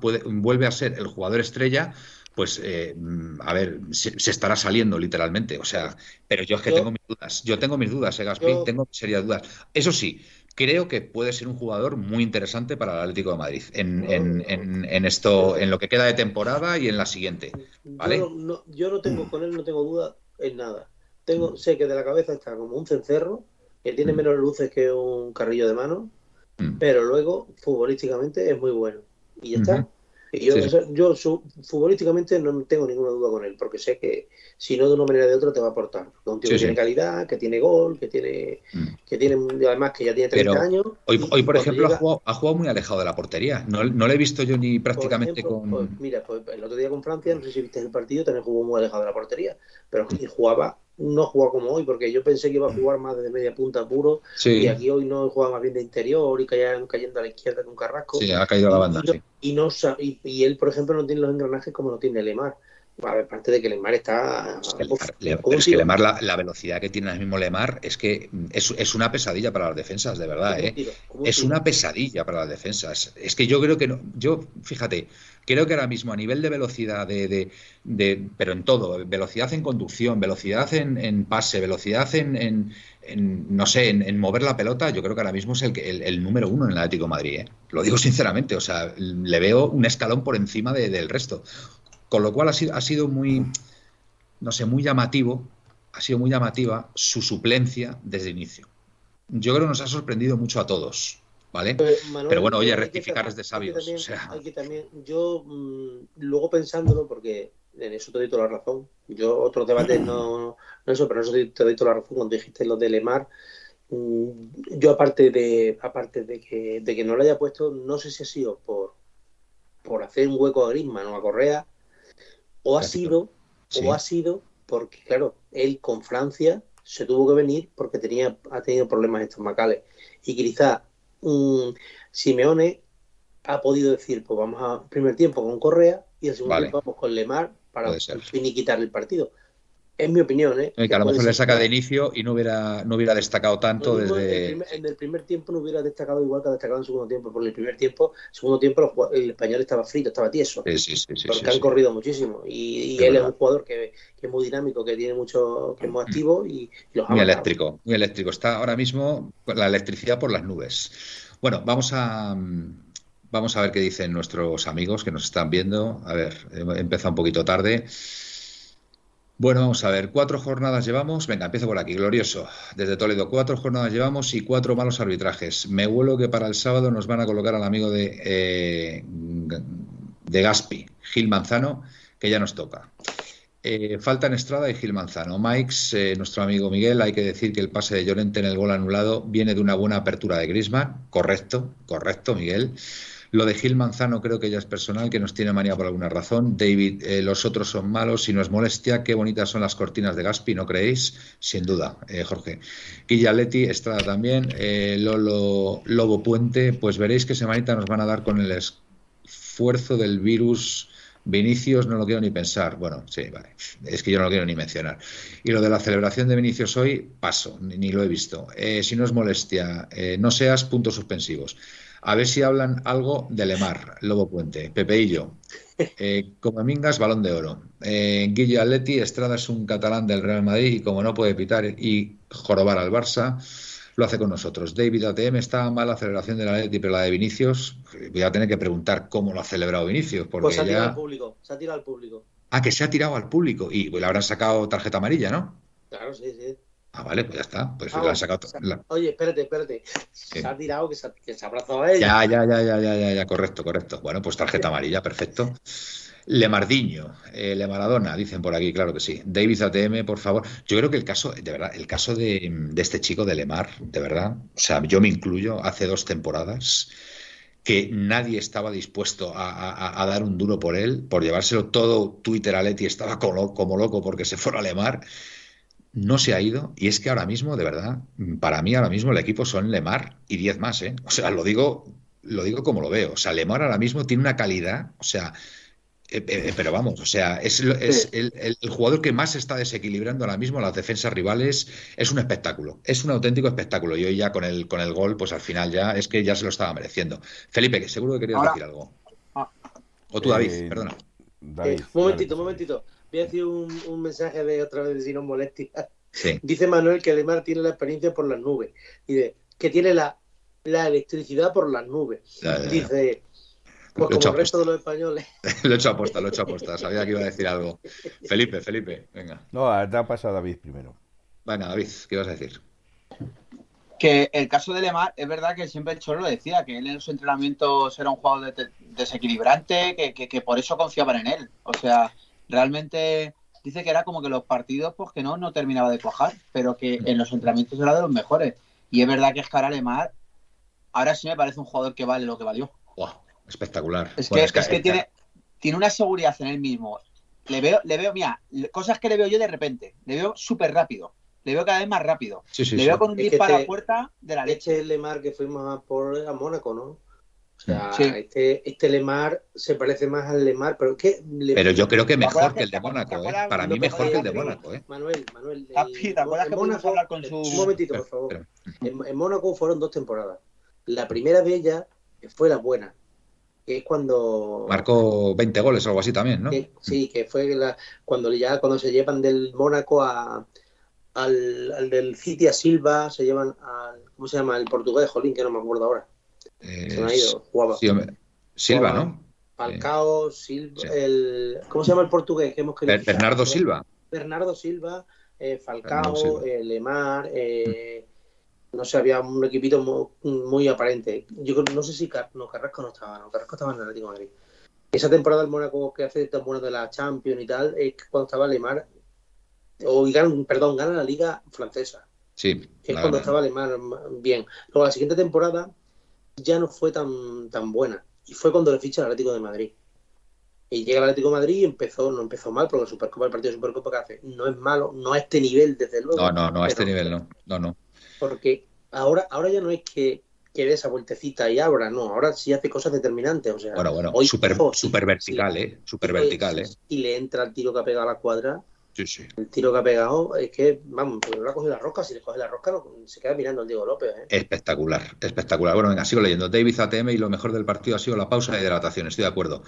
puede, vuelve a ser el jugador estrella, pues eh, mm, a ver, se, se estará saliendo literalmente. O sea, pero yo es que Yo- tengo mis dudas. Yo tengo mis dudas, eh, Gaspi, Yo- tengo serias dudas. Eso sí, creo que puede ser un jugador muy interesante para el Atlético de Madrid en, en- en- en esto, en lo que queda de temporada y en la siguiente. ¿Vale? Yo, no, no- yo no tengo con él, no tengo duda en nada. Tengo, sé que de la cabeza está como un cencerro, que tiene Mm. menos luces que un carrillo de mano, Mm. pero luego futbolísticamente es muy bueno. Y ya está. Y yo, Sí, sí. eso- yo su- futbolísticamente no tengo ninguna duda con él, porque sé que si no de una manera o de otra te va a aportar. Un tío Sí, que sí. tiene calidad, que tiene gol, que tiene, Mm. que tiene además que ya tiene 30 Pero años. Hoy, hoy por ejemplo, llega- ha jugado, ha jugado muy alejado de la portería. No, no le he visto yo ni prácticamente ejemplo, con. pues, mira, pues el otro día con Francia, no sé si viste el partido, también jugó muy alejado de la portería, pero jugaba, no jugaba como hoy, porque yo pensé que iba a jugar más desde media punta puro, Sí, y aquí hoy no juega más bien de interior y caían cayendo a la izquierda con Carrasco. sí, ha caído a la banda. y, no- sí. y no sa- y, y él, por ejemplo, no tiene los engranajes como lo tiene Lemar. Aparte de que Lemar está. Es que, Lemar, la, velocidad que tiene ahora mismo Lemar es que es, una pesadilla para las defensas, de verdad. ¿eh? Es una pesadilla para las defensas. Es que yo creo que no. Yo, fíjate, creo que ahora mismo a nivel de velocidad, de, de, pero en todo, velocidad en conducción, velocidad en, pase, velocidad en, no sé, en, mover la pelota, yo creo que ahora mismo es el, el, número uno en el Atlético de Madrid. ¿eh? Lo digo sinceramente, o sea, le veo un escalón por encima del resto. Con lo cual ha sido, ha sido muy, no sé, muy llamativo, ha sido muy llamativa su suplencia desde el inicio. Yo creo que nos ha sorprendido mucho a todos, ¿vale? Pero, bueno, oye, rectificar es de sabios. También, yo mm, luego pensándolo, porque en eso te doy toda la razón. Yo otros debates no, no eso, pero en eso te doy toda la razón cuando dijiste lo de Lemar. Mm, yo aparte de aparte de que, de que no lo haya puesto, no sé si ha sido por, por hacer un hueco a Griezmann o a Correa, o ha sido, o ha sido porque, claro, él con Francia se tuvo que venir porque tenía, ha tenido problemas estomacales. Y quizá um, Simeone ha podido decir, pues vamos a primer tiempo con Correa y el segundo tiempo vamos con Lemar para finiquitar el partido. Es mi opinión, ¿eh? que a lo mejor le saca de inicio y no hubiera, no hubiera destacado tanto desde. En el, primer, tiempo no hubiera destacado igual que ha destacado en el segundo tiempo, porque en el primer tiempo, segundo tiempo, el español estaba frito, estaba tieso. Sí, sí, sí. porque han corrido muchísimo. Y, él es un jugador que, es muy dinámico, que tiene mucho, que es muy activo y, los Muy eléctrico, muy eléctrico. Está ahora mismo la electricidad por las nubes. Bueno, vamos a. Vamos a ver qué dicen nuestros amigos que nos están viendo. A ver, he empezado un poquito tarde. Bueno, vamos a ver, cuatro jornadas llevamos. Venga, empiezo por aquí, glorioso. Desde Toledo, cuatro jornadas llevamos y cuatro malos arbitrajes. Me huelo que para el sábado nos van a colocar al amigo de, eh, de Gaspi, Gil Manzano, que ya nos toca. Eh, faltan Estrada y Gil Manzano. Mikes, eh, nuestro amigo Miguel, hay que decir que el pase de Llorente en el gol anulado viene de una buena apertura de Grisman. Correcto, correcto, Miguel. Lo de Gil Manzano creo que ya es personal, que nos tiene manía por alguna razón. David, eh, los otros son malos, si no es molestia, qué bonitas son las cortinas de Gaspi, ¿no creéis? Sin duda, eh, Jorge. Guillaletti, Estrada también, eh, Lolo, Lobo Puente, pues veréis que semanita nos van a dar con el esfuerzo del virus. Vinicius no lo quiero ni pensar. Bueno, sí, vale. Es que yo no lo quiero ni mencionar. Y lo de la celebración de Vinicius hoy, paso, ni, lo he visto. si no es molestia, no seas puntos suspensivos. A ver si hablan algo de Lemar, Lobo Puente, Pepeillo. Eh, Mingas, balón de oro. Eh, Guillo Atleti, Estrada es un catalán del Real Madrid y como no puede pitar y jorobar al Barça, lo hace con nosotros. David ATM está mal la celebración de la Atleti, pero la de Vinicius, voy a tener que preguntar cómo lo ha celebrado Vinicius. Porque pues se ha tirado al público, se ha tirado al público. Ah, que se ha tirado al público y le habrán sacado tarjeta amarilla, ¿no? Claro, sí, sí. Ah, vale, pues ya está. Pues ah, ha sacado. Oye, espérate, espérate. Se ha tirado que se, ha abrazado a ella. Ya, ya, ya, ya, ya, ya, ya, correcto, correcto. Bueno, pues tarjeta amarilla, perfecto. Lemardiño, eh, Le Maradona, dicen por aquí, claro que sí. David ATM, por favor. Yo creo que el caso, de verdad, el caso de, este chico de Lemar, de verdad, o sea, yo me incluyo, hace dos temporadas que nadie estaba dispuesto a, dar un duro por él, por llevárselo todo Twitter a Leti, estaba como, como loco porque se fuera a Lemar no se ha ido y es que ahora mismo, de verdad, para mí ahora mismo el equipo son Lemar y 10 más, ¿eh? O sea, lo digo, lo digo como lo veo. O sea, Lemar ahora mismo tiene una calidad, o sea, eh, eh, pero vamos, o sea, es, el, jugador que más está desequilibrando ahora mismo las defensas rivales. Es un espectáculo, es un auténtico espectáculo. Y hoy ya con el, con el gol, pues al final ya es que ya se lo estaba mereciendo. Felipe, que seguro que querías decir algo. Ah. o tú, David, perdona. un momentito, un momentito voy a decir un, mensaje de otra vez de si no molestia. <laughs> Dice Manuel que Lemar tiene la experiencia por las nubes. Dice que tiene la, electricidad por las nubes. Dice, pues como el resto de los españoles. <laughs> lo he hecho aposta, lo he hecho aposta. Sabía que iba a decir algo. Felipe, Felipe, venga. No, te ha pasado David primero. Venga, David, ¿qué ibas a decir? Que el caso de Lemar, es verdad que siempre el Cholo lo decía, que él en los entrenamientos era un jugador desequilibrante, que, que por eso confiaban en él. O sea, realmente dice que era como que los partidos, pues que no, no terminaba de cuajar, pero que en los entrenamientos era de los mejores. Y es verdad que es cara Lemar, ahora sí me parece un jugador que vale lo que valió. espectacular. Es que, es que, tiene, tiene una seguridad en él mismo. Le veo, le veo, mira, cosas que le veo yo de repente. Le veo súper rápido. Le veo cada vez más rápido. le veo con un disparo a la puerta de la leche. Lemar que fuimos por a Mónaco, ¿no? O sea, este, este Lemar se parece más al Lemar, pero ¿qué? Pero yo creo que mejor que el de Mónaco, ¿eh? Para mí mejor que el de Mónaco, ¿eh? Manuel, Manuel. ¿te acuerdas que Mónaco, hablar con su... Un momentito, por favor. En, Mónaco fueron dos temporadas. La primera de ellas fue la buena, que es cuando... Marcó 20 goles o algo así también, ¿no? sí, que fue la, cuando ya cuando se llevan del Mónaco a, al, al del City a Silva, se llevan al... ¿Cómo se llama? El portugués, Jolín, que no me acuerdo ahora se me ha ido. Silva, ¿no? Falcao, Silva, el, ¿cómo se llama el portugués que hemos querido? Bernardo Silva. Bernardo Silva, eh, Falcao, eh, Lemar, eh, no sé, había un equipito muy, aparente. Yo no sé si no, Carrasco no estaba, no, Carrasco estaba en el Atlético de Madrid. Esa temporada del Mónaco que hace tan bueno de la Champions y tal, es cuando estaba Lemar, o perdón, gana la Liga Francesa. Sí. Es cuando estaba Lemar bien. Luego la siguiente temporada ya no fue tan, tan buena. Y fue cuando le ficha el Atlético de Madrid. Y llega el Atlético de Madrid y empezó, no empezó mal, porque el Supercopa, el partido de Supercopa que hace, no es malo, no a este nivel, desde luego. No, no, no a este nivel, no. No, no. Porque ahora, ahora ya no es que, que dé esa vueltecita y abra, no, ahora sí hace cosas determinantes. O sea, bueno, bueno, hoy super, super vertical, ¿eh? Super vertical, ¿eh? Y le entra el tiro que ha pegado a la cuadra el tiro que ha pegado es que, vamos, pues no ha cogido la rosca, si le coge la rosca se queda mirando el Diego López. ¿eh? Espectacular, espectacular. Bueno, venga, sigo leyendo. David ATM y lo mejor del partido ha sido la pausa de hidratación, estoy de acuerdo.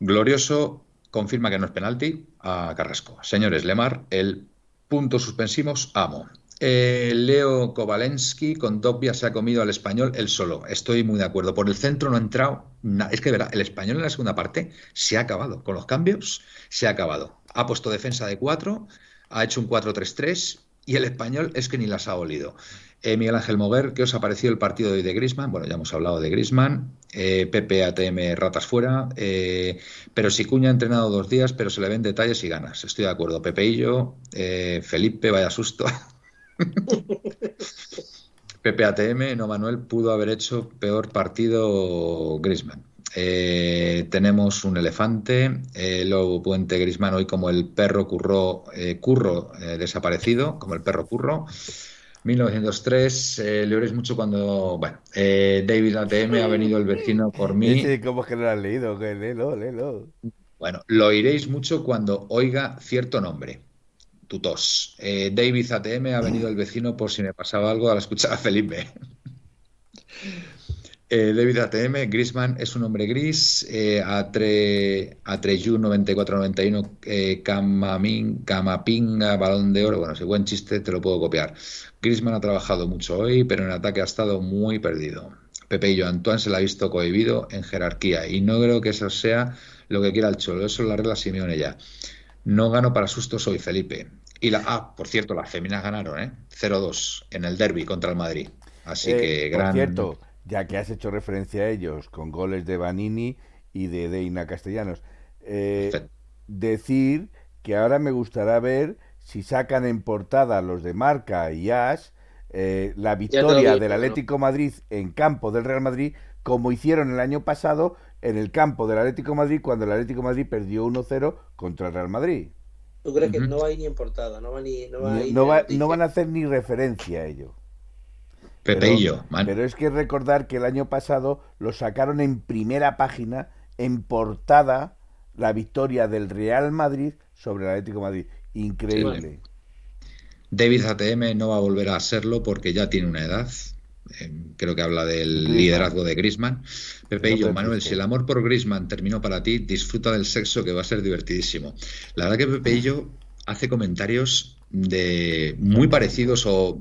Glorioso confirma que no es penalti a Carrasco. Señores, Lemar, el punto suspensivos, amo. Eh, Leo Kovalensky con Dobbia se ha comido al español él solo. Estoy muy de acuerdo. Por el centro no ha entrado. Es que verá, el español en la segunda parte se ha acabado. Con los cambios se ha acabado ha puesto defensa de 4, ha hecho un 4-3-3 y el español es que ni las ha olido. Eh, Miguel Ángel Moguer, ¿qué os ha parecido el partido de hoy de Grisman? Bueno, ya hemos hablado de Grisman. Eh, Pepe ATM ratas fuera. Eh, pero si Cuña ha entrenado dos días, pero se le ven detalles y ganas. Estoy de acuerdo. Pepe y yo, eh, Felipe, vaya susto. <laughs> Pepe ATM, no Manuel, pudo haber hecho peor partido Grisman. Eh, tenemos un elefante, eh, luego Puente Grisman hoy como el perro curro, eh, curro desaparecido, como el perro curro. 1903, le oréis mucho cuando, bueno, David ATM ha venido el vecino por mí. ¿Cómo es que lo has leído? Léelo, léelo. Bueno, lo oiréis mucho cuando oiga cierto nombre. Tutos. David ATM ha venido el vecino por si me pasaba algo a la escuchar a Felipe. Eh, David ATM, Grisman es un hombre gris, eh, A3, A3U 9491, eh, Camapinga, balón de oro, bueno, ese buen chiste te lo puedo copiar. Grisman ha trabajado mucho hoy, pero en ataque ha estado muy perdido. Pepe y yo, Antoine se la ha visto cohibido en jerarquía y no creo que eso sea lo que quiera el Cholo, eso es la regla Simeone ya. No gano para sustos hoy, Felipe. Y la, ah, por cierto, las féminas ganaron, ¿eh? 0-2 en el derby contra el Madrid. Así eh, que gran ya que has hecho referencia a ellos con goles de Vanini y de Deina Castellanos. Eh, decir que ahora me gustará ver si sacan en portada los de Marca y Ash eh, la victoria del Atlético Madrid en campo del Real Madrid, como hicieron el año pasado en el campo del Atlético Madrid cuando el Atlético Madrid perdió 1-0 contra el Real Madrid. ¿Tú crees que no va ni en portada? No, va ni, no, no van a hacer ni referencia a ello. Pepe y yo, Pero es que recordar que el año pasado lo sacaron en primera página, en portada, la victoria del Real Madrid sobre el Atlético Madrid. Increíble. David ATM no va a volver a serlo porque ya tiene una edad. Eh, creo que habla del liderazgo de Grisman. Pepe y yo, Manuel, si el amor por Grisman terminó para ti, disfruta del sexo que va a ser divertidísimo. La verdad que Pepe y yo hace comentarios de muy parecidos o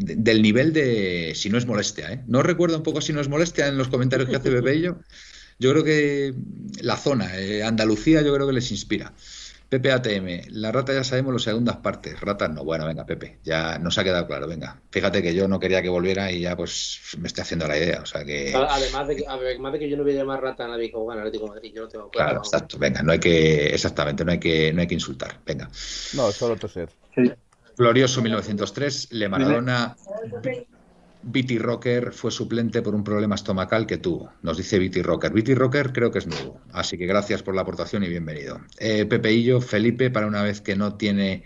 del nivel de si no es molestia. ¿eh? No recuerdo un poco si no es molestia en los comentarios que hace Bebello. Yo creo que la zona, eh, Andalucía, yo creo que les inspira. Pepe ATM, la rata ya sabemos las segundas partes, ratas no. Bueno, venga, Pepe, ya nos ha quedado claro, venga. Fíjate que yo no quería que volviera y ya pues me estoy haciendo la idea, o sea que... Además de que, además de que yo no voy a llamar rata a nadie como gana Atlético Madrid, yo no tengo claro. Claro, exacto, venga, no hay que, exactamente, no hay que, no hay que insultar, venga. No, solo toser. Glorioso 1903, Le Maradona. Viti Rocker fue suplente por un problema estomacal que tuvo, nos dice Viti Rocker. Viti Rocker creo que es nuevo, así que gracias por la aportación y bienvenido. Eh, Pepeillo, Felipe, para una vez que no tiene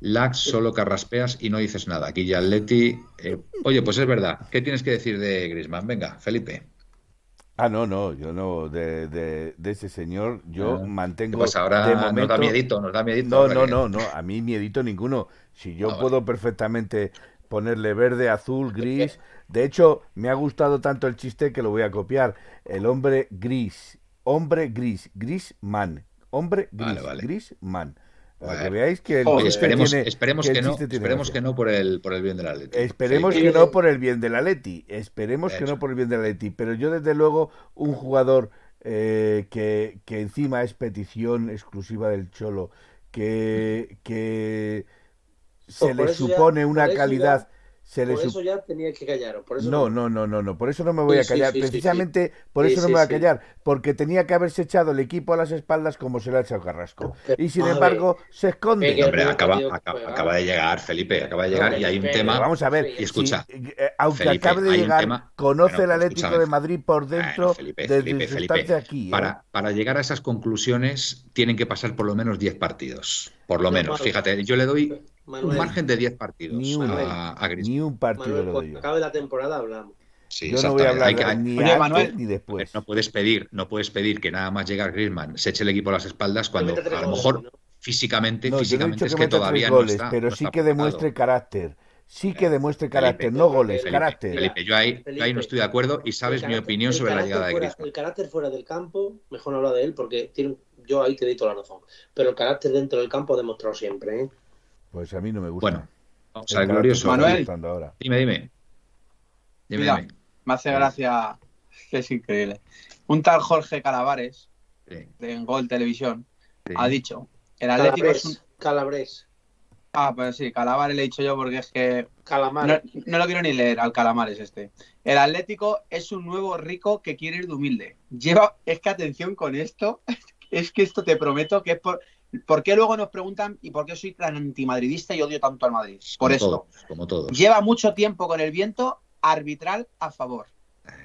lag, solo carraspeas y no dices nada. Aquí ya eh, oye, pues es verdad, ¿qué tienes que decir de Grisman? Venga, Felipe. Ah, no, no, yo no, de, de, de ese señor, yo Ah. mantengo. Pues ahora de nos da miedito, nos da miedito. No, no, que- no, no, a mí miedito ninguno. Si yo Ah, vale. puedo perfectamente ponerle verde, azul, gris. De hecho, me ha gustado tanto el chiste que lo voy a copiar. El hombre gris, hombre gris, gris man, hombre gris, Vale, vale. gris man. Para que veáis que el esperemos, tiene- esperemos que que, no, esperemos gracia. que no por el, por el bien del Atlético. Esperemos Sí. que no por el bien del Atleti, esperemos que Eso. no por el bien del Atleti, pero yo desde luego un jugador eh, que, que encima es petición exclusiva del Cholo, que, que se Pues por le ya- supone una calidad, ya- se le Por sup- eso ya tenía que. Por eso no, no, no, no, no, por eso no me voy Sí, a callar, sí, sí, sí. precisamente por Sí, eso no me voy a sí. callar, porque tenía que haberse echado el equipo a las espaldas como se le ha echado Carrasco. Pero, Y sin ver, embargo, se esconde. Hombre, acaba, de llegar, Felipe, acaba de llegar y hay un Pero tema. Vamos a ver, y escucha, si, eh, aunque Felipe, acabe de llegar, tema- conoce Bueno, el pues Atlético escúchame. de Madrid por dentro Bueno, Felipe, desde Felipe, su Felipe, estancia aquí. ¿eh? Para, para llegar a esas conclusiones tienen que pasar por lo menos 10 partidos. Por lo No, menos, fíjate, yo le doy un Manuel, margen de 10 partidos Ni uno. a, a. Ni un partido Manuel, cuando acabe la temporada hablamos. Sí, Yo no voy a hablar que- ni Oye, antes Manuel. ni A ver, después. no puedes pedir, no puedes pedir que nada más llegar Griezmann se eche el equipo a las espaldas cuando a lo goles, mejor ¿no? físicamente, No, yo no he físicamente es que todavía tres no goles, está. pero no sí está que demuestre carácter. Sí que demuestre Felipe, carácter, no goles, Felipe, carácter. Felipe, yo ahí, yo ahí no estoy de acuerdo y sabes mi opinión sobre la llegada de fuera- Griezmann. El carácter fuera del campo, mejor no hablar de él porque tiene, yo ahí te doy toda la razón. Pero el carácter dentro del campo ha demostrado siempre. ¿eh? Pues a mí no me gusta. Bueno, vamos El al glorioso. Manuel. ahora. Dime, dime. Dime, Mira. dime. Me hace gracia, que <laughs> es increíble. Un tal Jorge Calavares, Sí, de Gol Televisión, sí. ha dicho, el Atlético es un... Calabres, Calabres, Ah, pues sí, Calavares le he dicho yo porque es que Calamar. no, no lo quiero ni leer al Calamares este. El Atlético es un nuevo rico que quiere ir de humilde. Lleva, es que atención con esto, <laughs> es que esto te prometo que es por... ¿Por qué luego nos preguntan y por qué soy tan antimadridista y odio tanto al Madrid? Por como eso. Todos, como todos. Lleva mucho tiempo con el viento arbitral a favor.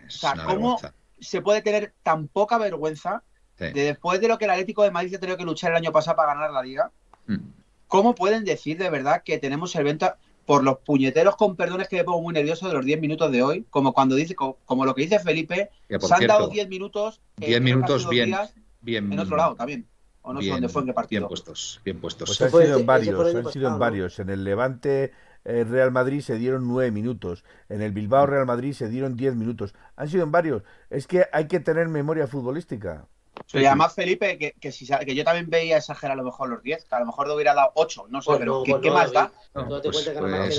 Es o sea, ¿cómo- vergüenza. Se puede tener tan poca vergüenza Sí. de después de lo que el Atlético de Madrid ha tenido que luchar el año pasado para ganar la liga. Mm. ¿Cómo pueden decir de verdad que tenemos el viento por los puñeteros con perdones que me pongo muy nervioso de los 10 minutos de hoy? Como cuando dice, como, como lo que dice Felipe, se han cierto, dado 10 minutos, eh, 10 creo que minutos bien, días bien, en otro lado también. O no sé bien, dónde fue en qué bien partido. puestos, bien puestos. Pues han fue- sido en varios, han sido en varios. En el Levante eh, Real Madrid se dieron nueve minutos. En el Bilbao Real Madrid se dieron diez minutos. Han sido en varios. Es que hay que tener memoria futbolística. Pero y además, Felipe, que, que, si, que yo también veía exagerar a lo mejor los 10, que a lo mejor le hubiera dado 8, no sé, Pues pero no, ¿qué, pues qué no, más da? Pues- pues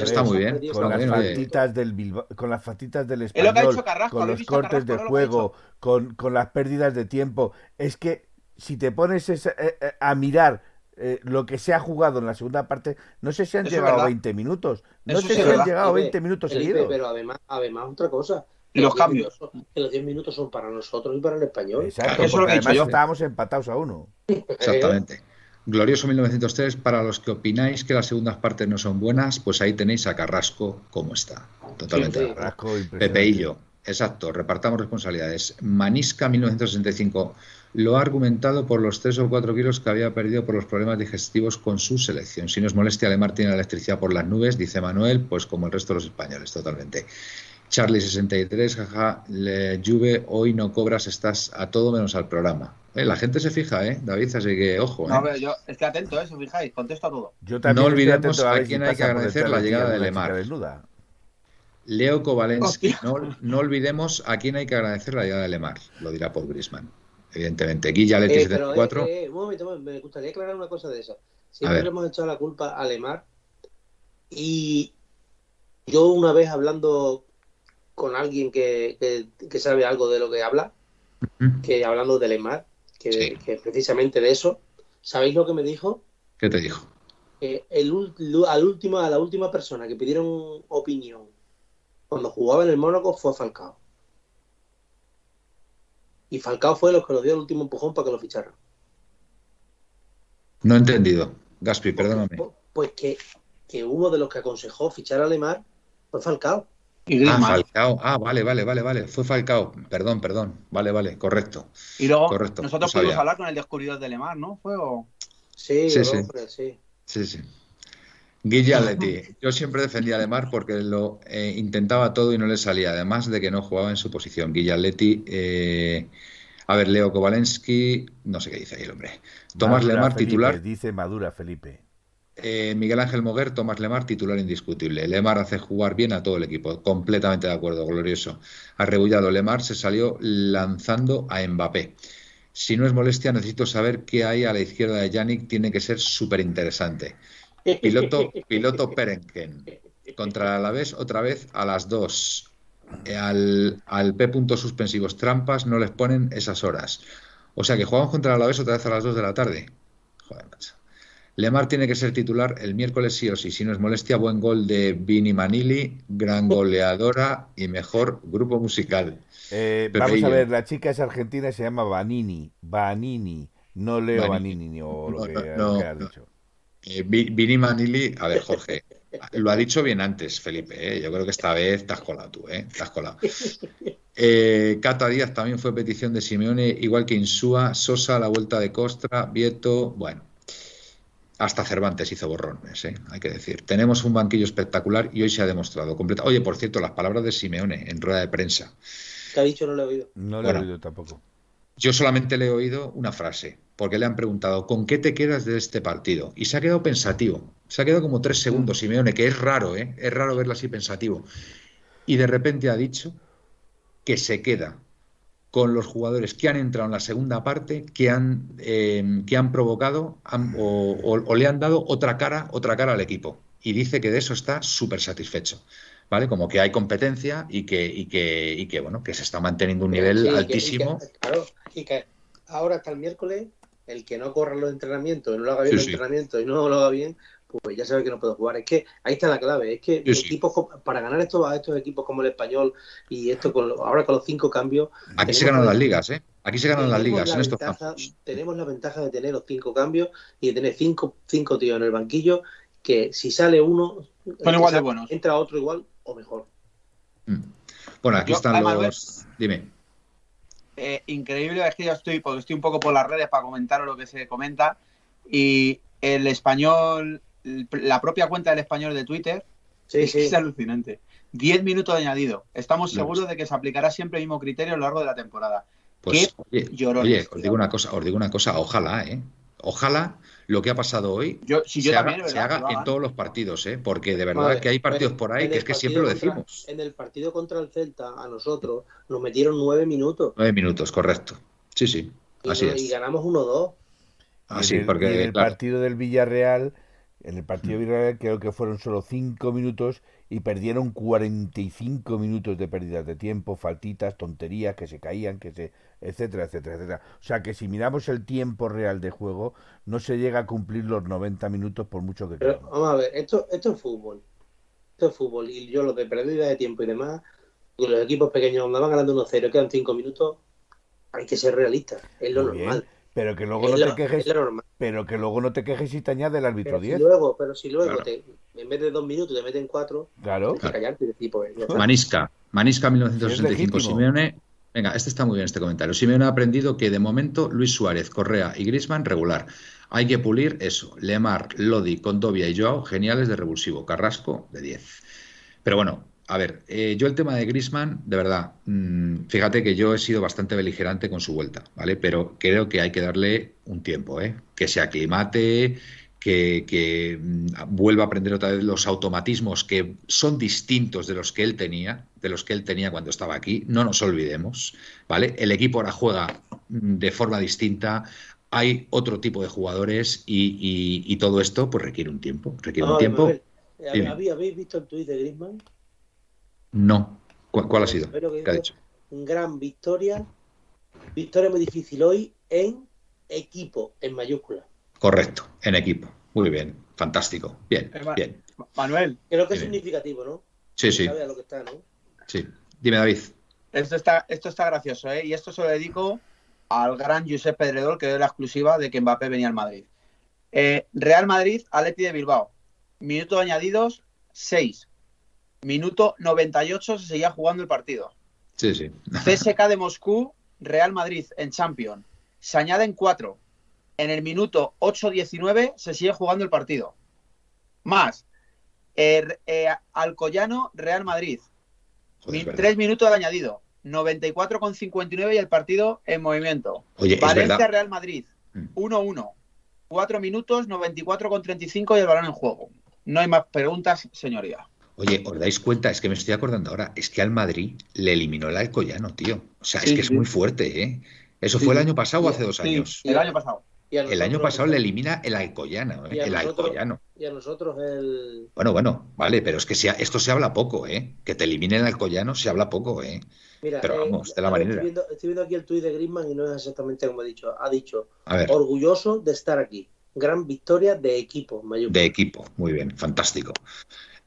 está muy bien. Con Está las bien, faltitas del Bilbao- con las faltitas del Es lo que ha español, hecho Carrasco, con ¿habéis los cortes de lo juego, con, con las pérdidas de tiempo. Es que si te pones esa- eh, eh, a mirar eh, lo que se ha jugado en la segunda parte, no sé si han Eso llegado verdad. 20 minutos. No Eso sé si han llegado Felipe, 20 minutos Felipe, seguidos. Pero además, además otra cosa. Y los cambios. son- que los 10 minutos son para nosotros y para el español. Exacto, eso es lo que además yo. estábamos empatados a uno. Exactamente. Glorioso 1903, para los que opináis que las segundas partes no son buenas, pues ahí tenéis a Carrasco como está. Totalmente. Sí, sí. Carrasco. Pepeillo, exacto, repartamos responsabilidades. Manisca 1965 lo ha argumentado por los 3 o 4 kilos que había perdido por los problemas digestivos con su selección. Si nos molestia, Alemar tiene la electricidad por las nubes, dice Manuel, pues como el resto de los españoles, totalmente. Charlie 63, jaja, le, Juve, hoy no cobras, estás a todo menos al programa. Eh, la gente se fija, ¿eh, David? Así que ojo, ¿eh? No, pero yo, es que atento, ¿eh? Si os fijáis, contesto a todo. Yo también No estoy olvidemos a ver quién hay que agradecer la llegada de Lemar. Leo Kovalensky, no, no olvidemos a quién hay que agradecer la llegada de Lemar, lo dirá Paul Grisman. Evidentemente, Guilla Leti Eh, pero, 74. eh, eh, un momento, me gustaría aclarar una cosa de esa. A Siempre le hemos echado la culpa a Lemar y yo una vez hablando con alguien que, que- que sabe algo de lo que habla, que hablando de Lemar, que, Sí. que precisamente de eso, ¿sabéis lo que me dijo? ¿Qué te dijo? El, al último, a la última persona que pidieron opinión cuando jugaba en el Mónaco fue Falcao. Y Falcao fue los que nos dio el último empujón para que lo ficharan. No he entendido. Gaspi, perdóname. Pues, pues que, que uno de los que aconsejó fichar a Lemar fue Falcao. Y Ah. Falcao. Ah, vale, vale, vale, vale. Fue Falcao. Perdón, perdón. Vale, vale, correcto. y luego correcto, nosotros no pudimos hablar con el descubridor de Lemar, ¿no? Fue o... Sí, Sí, sí. hombre, sí. Sí, sí. Guille Yo siempre defendía a Lemar porque lo eh, intentaba todo y no le salía, además de que no jugaba en su posición. Guille eh, a ver, Leo Kovalensky, no sé qué dice ahí el hombre. Tomás Lemar, titular. Dice Madura Felipe. Eh, Miguel Ángel Moguer, Tomás Lemar, titular indiscutible. Lemar hace jugar bien a todo el equipo, completamente de acuerdo, glorioso. Arrebullado, Lemar se salió lanzando a Mbappé. Si no es molestia, necesito saber qué hay a la izquierda de Yannick, tiene que ser súper interesante. Piloto, <laughs> piloto Perenken. Contra el Alavés, otra vez a las dos. Eh, al, al P. suspensivos trampas no les ponen esas horas. O sea que jugamos contra el Alavés otra vez a las dos de la tarde. Joder, macho. Lemar tiene que ser titular el miércoles sí o sí, si no es molestia, buen gol de Vini Manili, gran <laughs> goleadora y mejor grupo musical. Eh, vamos a ver, la chica es argentina y se llama Vanini, Vanini, no Leo Vanini, o lo que, ha dicho. Eh, Vini Manili, a ver, Jorge, lo ha dicho bien antes, Felipe, ¿eh? yo creo que esta vez te has colado tú, ¿eh? te has colado. Eh, Cata Díaz también fue petición de Simeone, igual que Insúa, Sosa, la vuelta de Costra, Vieto, bueno, hasta Cervantes hizo borrones, ¿eh? hay que decir. Tenemos un banquillo espectacular y hoy se ha demostrado completo. Oye, por cierto, las palabras de Simeone en rueda de prensa. ¿Qué ha dicho? No lo he oído. No lo he oído tampoco. Yo solamente le he oído una frase, porque le han preguntado, ¿con qué te quedas de este partido? Y se ha quedado pensativo. Se ha quedado como tres segundos, Simeone, que es raro, ¿eh? Es raro verlo así pensativo. Y de repente ha dicho que se queda con los jugadores que han entrado en la segunda parte, que han, eh, que han provocado o, le han dado otra cara, otra cara al equipo. Y dice que de eso está súper satisfecho. ¿Vale? Como que hay competencia y que, y que, y que bueno, que se está manteniendo un nivel altísimo. claro, y que ahora hasta el miércoles, el que no corra los entrenamientos, no lo haga bien los entrenamientos y no lo haga bien, pues ya sabe que no puede jugar. Es que ahí está la clave. Es que equipos para ganar estos, a estos equipos como el español y esto con, ahora con los cinco cambios. Aquí se ganan las ligas, ¿eh? Aquí se ganan las ligas en estos Tenemos la ventaja de tener los cinco cambios y de tener cinco, cinco tíos en el banquillo que si sale uno, entra otro igual o mejor. Mm. Bueno, aquí están los. Dime. Eh, increíble, es que yo estoy, porque estoy un poco por las redes para comentaros lo que se comenta. Y el español la propia cuenta del español de Twitter es, alucinante. Diez minutos de añadido. Estamos seguros de que se aplicará siempre el mismo criterio a lo largo de la temporada. Pues, oye, os digo una cosa, os digo una cosa, ojalá, ¿eh? Ojalá lo que ha pasado hoy se, haga, en todos los partidos, ¿eh? porque de verdad que hay partidos por ahí que es que siempre lo decimos. En el partido contra el Celta, a nosotros nos metieron nueve minutos. Nueve minutos, correcto. Sí, sí. Así es. Y ganamos 1-2. Así, porque en el partido del Villarreal en el partido Villarreal creo que fueron solo 5 minutos y perdieron 45 minutos de pérdida de tiempo, faltitas, tonterías, que se caían, que se etcétera, etcétera, etcétera. O sea que si miramos el tiempo real de juego, no se llega a cumplir los 90 minutos por mucho que Pero, Vamos a ver, esto, esto es fútbol. Esto es fútbol. Y yo lo de pérdida de tiempo y demás, los equipos pequeños donde van ganando 1-0, quedan 5 minutos, hay que ser realistas. Es lo normal. Pero que luego no te quejes. Pero que luego no te quejes si te añade el árbitro 10. luego, pero si luego te, en vez de dos minutos te meten cuatro, claro. callarte y pues, Manisca, Manisca 1965, Simeone. Venga, este está muy bien este comentario. Simeone ha aprendido que de momento Luis Suárez, Correa y Grisman regular. Hay que pulir eso. Lemar, Lodi, Condovia y Joao, geniales de revulsivo. Carrasco de 10. Pero bueno, a ver, eh, yo el tema de Grisman, de verdad, mm, fíjate que yo he sido bastante beligerante con su vuelta, ¿vale? Pero creo que hay que darle un tiempo, ¿eh? Que se aclimate, que, mm, vuelva a aprender otra vez los automatismos que son distintos de los que él tenía, de los que él tenía cuando estaba aquí. No nos olvidemos, ¿vale? El equipo ahora juega mm, de forma distinta, hay otro tipo de jugadores y, todo esto pues requiere un tiempo, requiere un tiempo. ¿Habéis visto el tuit de Grisman? No. ¿Cuál, ha sido? ¿Qué ha dicho? Gran victoria. Victoria muy difícil hoy en equipo, en mayúscula. Correcto, en equipo. Muy bien, fantástico. Bien, bien. Manuel. Creo que es significativo, ¿no? Sí, sí. Sí. Dime, David. Esto está, esto está gracioso, ¿eh? Y esto se lo dedico al gran Josep Pedredor, que dio la exclusiva de que Mbappé venía al Madrid. Eh, Real Madrid, Atleti de Bilbao. Minutos añadidos, 6. Minuto 98 se seguía jugando el partido. Sí, sí. CSK de Moscú, Real Madrid en Champions. Se añaden cuatro. En el minuto 8-19 se sigue jugando el partido. Más, Er, eh, Alcoyano, Real Madrid. Joder. Tres minutos de añadido. 94,59 y el partido en movimiento. Oye, Valencia. Real Madrid. Mm. 1-1. Cuatro minutos, 94,35 y el balón en juego. No hay más preguntas, señoría. Oye, ¿os dais cuenta? Es que me estoy acordando ahora. Es que al Madrid le eliminó el Alcoyano, tío. O sea, es Sí, que es muy fuerte, ¿eh? ¿Eso fue el año pasado o hace dos Sí, años? el año pasado. Y El año pasado le elimina el Alcoyano, ¿eh? El nosotros- Alcoyano. Y a nosotros el... Bueno, bueno, vale, pero es que ha- esto se habla poco, ¿eh? Que te eliminen el Alcoyano se habla poco, ¿eh? Mira, Pero eh, vamos, de la a ver, marinera. Estoy viendo, estoy viendo aquí el tuit de Griezmann y no es exactamente como ha dicho. Ha dicho, A ver, orgulloso de estar aquí. Gran victoria de equipo, mayúscula. de equipo, muy bien, fantástico.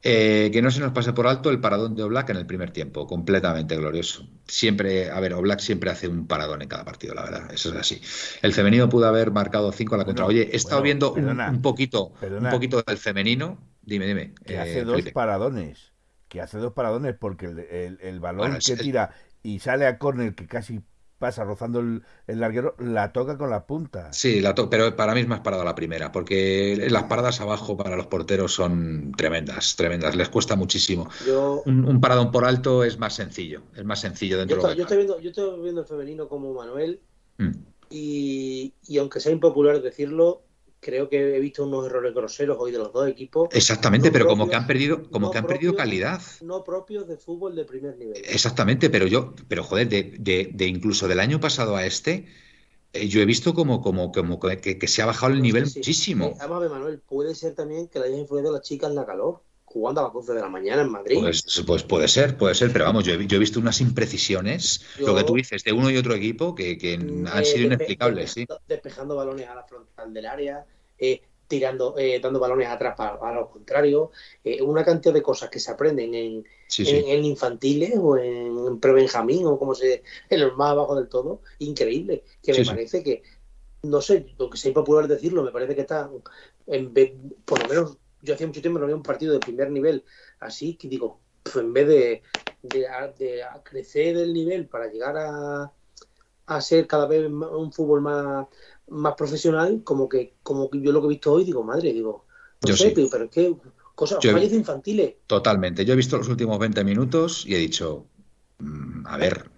Eh, que no se nos pase por alto el paradón de Oblak en el primer tiempo, completamente glorioso. Siempre, a ver, Oblak siempre hace un paradón en cada partido, la verdad, eso es así. El femenino pudo haber marcado cinco a la contra. Oye, he estado bueno, viendo un, perdona, un poquito, perdona. un poquito del femenino. Dime, dime. que eh, hace dos Felipe. paradones. Que hace dos paradones porque el, el- el balón Bueno, que el- tira y sale a córner que casi pasa rozando el, el larguero, la toca con la punta. Sí, la to- pero para mí es más parada la primera, porque las paradas abajo para los porteros son tremendas, tremendas, les cuesta muchísimo. Yo, Un, un paradón por alto es más sencillo, es más sencillo yo, dentro de estoy, lo yo que estoy viendo, yo estoy viendo el femenino como Manuel. Mm. y, y aunque sea impopular decirlo, creo que he visto unos errores groseros hoy de los dos equipos. Exactamente, No pero como que han perdido, como no que han perdido calidad. No propios de fútbol de primer nivel. Exactamente, pero yo, pero joder, de, de- de incluso del año pasado a este, eh, yo he visto como, como, como que, que se ha bajado el nivel Sí, sí. muchísimo. Eh, Además, Manuel, puede ser también que le hayan influido a las chicas la calor, jugando a las 12 de la mañana en Madrid. Pues, pues puede ser, puede ser, pero vamos, yo he, yo he visto unas imprecisiones, Yo- lo que tú dices, de uno y otro equipo, que, que han eh, sido inexplicables, sí. despejando, despejando balones a la frontal del área, eh, tirando, eh, dando balones atrás para, para los contrarios, eh, una cantidad de cosas que se aprenden en, Sí, en, sí. en infantiles o en pre-benjamín o como se en los más abajo del todo, increíble, que me parece que, no sé, lo que sea popular decirlo, me parece que está, en vez, por lo menos yo hacía mucho tiempo no había un partido de primer nivel así, que digo, pues en vez de, de, de crecer el nivel para llegar a, a ser cada vez un fútbol más, más profesional, como que, como que yo lo que he visto hoy, digo, madre, digo, no Yo sé, sí. tío, pero es que cosas, Yo- infantiles. Totalmente. Yo he visto los últimos 20 minutos y he dicho, mm, a ver,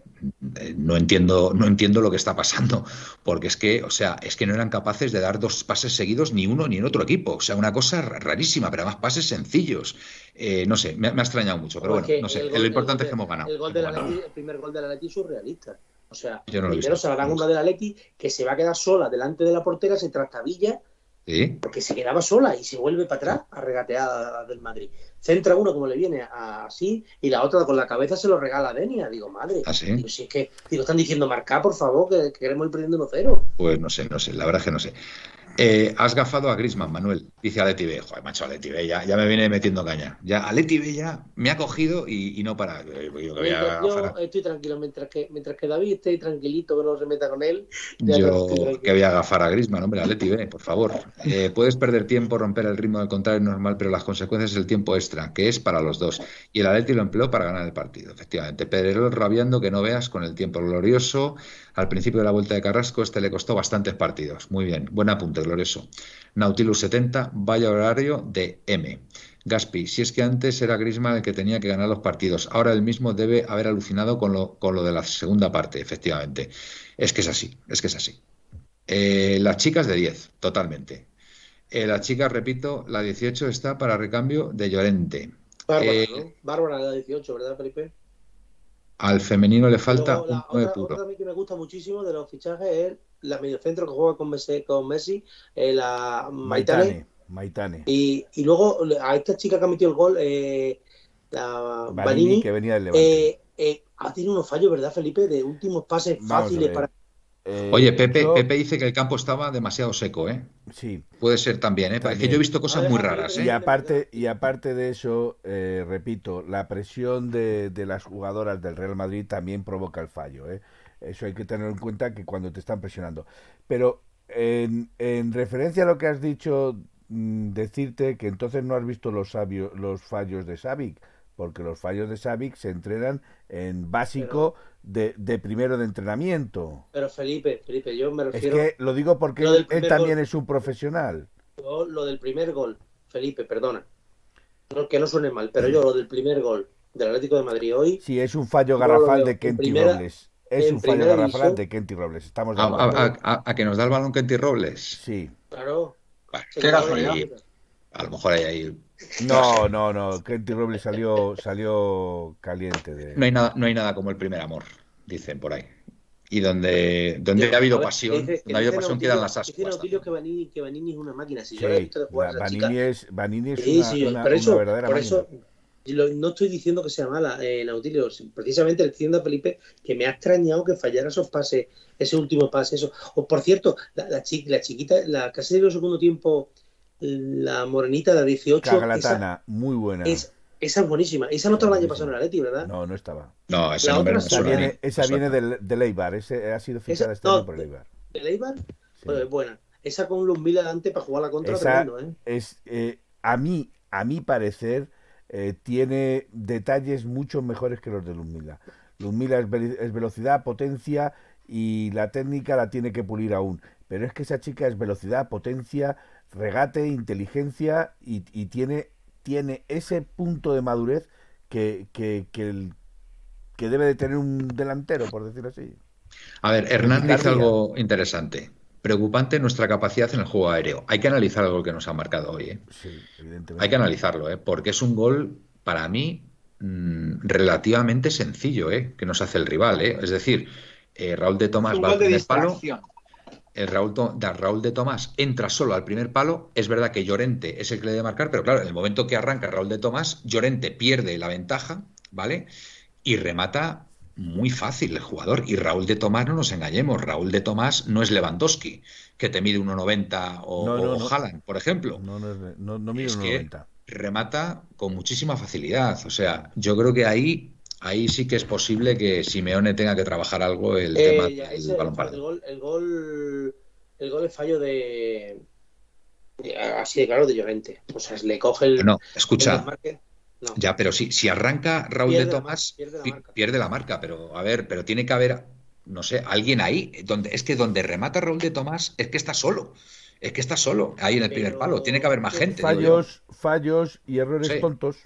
no entiendo, no entiendo lo que está pasando, porque es que, o sea, es que no eran capaces de dar dos pases seguidos ni uno ni en otro equipo. O sea, una cosa ra- rarísima, pero además pases sencillos. Eh, no sé, me, ha- me ha extrañado mucho, pero bueno, no sé. Lo el importante es que hemos ganado. El, gol primer gol del Atleti es surrealista. O sea, Yo no primero se la dan una del Atleti que se va a quedar sola delante de la portera, se trastabilla ¿Sí? porque se quedaba sola y se vuelve para atrás a regatear del Madrid. Centra uno como le viene a- así y la otra con la cabeza se lo regala a Denia. Digo, madre, ¿Ah, sí? digo, si es que digo, están diciendo marcar, por favor, que, que queremos ir perdiendo 1-0. Pues no sé, no sé, la verdad es que no sé. Eh, has gafado a Grisman, Manuel, dice Aleti B. Joder, macho, Aleti B ya, ya me viene metiendo caña. Ya, Aleti B ya me ha cogido y, y no para. Eh, Yo, voy a estoy tranquilo, mientras que, mientras que David esté tranquilito, que no se meta con él. Yo que voy a agafar a Grisman, hombre, Aleti B, por favor. Eh, puedes perder tiempo, romper el ritmo del contrario normal, pero las consecuencias es el tiempo extra, que es para los dos. Y el Atleti lo empleó para ganar el partido, efectivamente. Pedrerol rabiando que no veas con el tiempo glorioso. Al principio de la vuelta de Carrasco, este le costó bastantes partidos. Muy bien, buen apunte, glorioso. Nautilus 70, vaya horario de M. Gaspi, si es que antes era Griezmann el que tenía que ganar los partidos, ahora él mismo debe haber alucinado con lo, con lo de la segunda parte, efectivamente. Es que es así, es que es así. Eh, las chicas de 10, totalmente. Eh, las chicas, repito, la 18 está para recambio de Llorente. Bárbara, Eh, ¿no? Bárbara, la 18, ¿verdad, Felipe? Al femenino le falta Luego, un 9 otra, puro. otra que me gusta muchísimo de los fichajes es la mediocentro que juega con Messi, con Messi eh, la Maitane. Maitane. Maitane. Y, y luego a esta chica que ha metido el gol, eh, la Vanini, que venía del Levante. eh, eh, ha tenido unos fallos, ¿verdad, Felipe? De últimos pases Vamos fáciles para. Eh, Oye, Pepe, yo- Pepe dice que el campo estaba demasiado seco, ¿eh? Sí. Puede ser también, ¿eh? Es que También. yo he visto cosas muy raras, a Y ¿eh? aparte, y aparte de eso, eh, repito, la presión de, de las jugadoras del Real Madrid también provoca el fallo. ¿eh? Eso hay que tener en cuenta que cuando te están presionando. Pero en, en referencia a lo que has dicho, mm, decirte que entonces no has visto los, sabio- los fallos de Savic, porque los fallos de Savic se entrenan en básico de, de primero de entrenamiento. Pero Felipe, Felipe, yo me Es refiero que lo digo porque Lo él, también gol. es un profesional. a lo del primer gol. Felipe, perdona. no, que no suene mal, pero yo lo del primer gol del Atlético de Madrid hoy. Sí, es un fallo garrafal de Kenty Robles. Es un fallo garrafal de Kenty Robles. Estamos a, a, a, que nos da el balón Kenty Robles. Sí. Claro. qué casualidad. A lo mejor hay ahí. No, no, no. Kenty Robles salió, salió caliente. De... No, hay nada, no hay nada como el primer amor, dicen por ahí. Y donde, donde ha habido pasión, donde ha habido pasión quedan las ascuas. Dice Nautilio que Vanini, que Vanini es una máquina. Si Sí, yo he visto de jugar Vanini chica- es, Vanini es Sí, una, sí, una- por una eso, verdadera por máquina. eso y lo- no estoy diciendo que sea mala, eh, Nautilio. Precisamente le estoy diciendo a Felipe que me ha extrañado que fallara esos pases, ese último pase. Eso. O por cierto, la, la, chi- la chiquita, la casi del segundo tiempo, la morenita de 18, esa, Cagalatana, muy buena. es, esa es buenísima. Esa no estaba el año pasado en el Atleti, ¿verdad? No, no estaba. No, otra no Esa viene, esa viene del, del Eibar. Ese ha sido fichada Esa- este no, año por el Eibar. ¿El Eibar? Sí. Pues buena. Esa con Luz Mil adelante para jugar la contra, Esa tremendo, ¿eh? es, eh, a mí, a mi parecer, eh, tiene detalles mucho mejores que los de es, veli- es velocidad, potencia y la técnica la tiene que pulir aún. Pero es que esa chica es velocidad, potencia, regate, inteligencia y, y tiene, tiene ese punto de madurez que, que, que, el- que debe de tener un delantero, por decirlo así. A ver, Hernán dice algo interesante. Preocupante nuestra capacidad en el juego aéreo. Hay que analizar algo que nos ha marcado hoy. ¿eh? Sí, evidentemente. Hay que analizarlo, ¿eh? porque es un gol, para mí, mm, relativamente sencillo, ¿eh? que nos hace el rival. ¿eh? Es decir, eh, Raúl de Tomás Un va gol de palo. El Raúl, da- Raúl de Tomás entra solo al primer palo. Es verdad que Llorente es el que le debe marcar, pero claro, en el momento que arranca Raúl de Tomás, Llorente pierde la ventaja, ¿vale? Y remata muy fácil el jugador. Y Raúl de Tomás, no nos engañemos, Raúl de Tomás no es Lewandowski, que te mide 1,90 o, No, no, o no. Haaland, por ejemplo. No, no, mide Es un que 90. remata con muchísima facilidad. O sea, yo creo que ahí, ahí sí que es posible que Simeone tenga que trabajar algo el Eh, tema ya, del balón el, parado. gol, el gol el gol es fallo de, de- así de claro de Llorente o sea le coge el, No, el escucha, no ya, pero si, si arranca Raúl Pierde de la Tomás, marca, pierde la marca. pierde la marca, pero a ver, pero tiene que haber, no sé, alguien ahí, donde, es que donde remata Raúl de Tomás es que está solo, es que está solo, ahí en el primer palo, tiene que haber más gente. Fallos, fallos y errores Sí. tontos.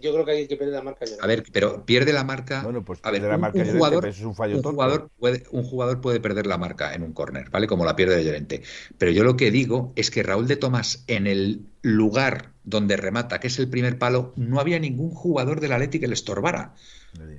Yo creo que hay que perder la marca Llorente. A ver, pero pierde la marca. Bueno, pues a ver, pierde la un- marca un jugador, es un fallo un tonto. jugador puede, un jugador puede perder la marca en un córner, ¿vale? Como la pierde de Llorente. Pero yo lo que digo es que Raúl de Tomás, en el lugar donde remata, que es el primer palo, no había ningún jugador del Atleti que le estorbara.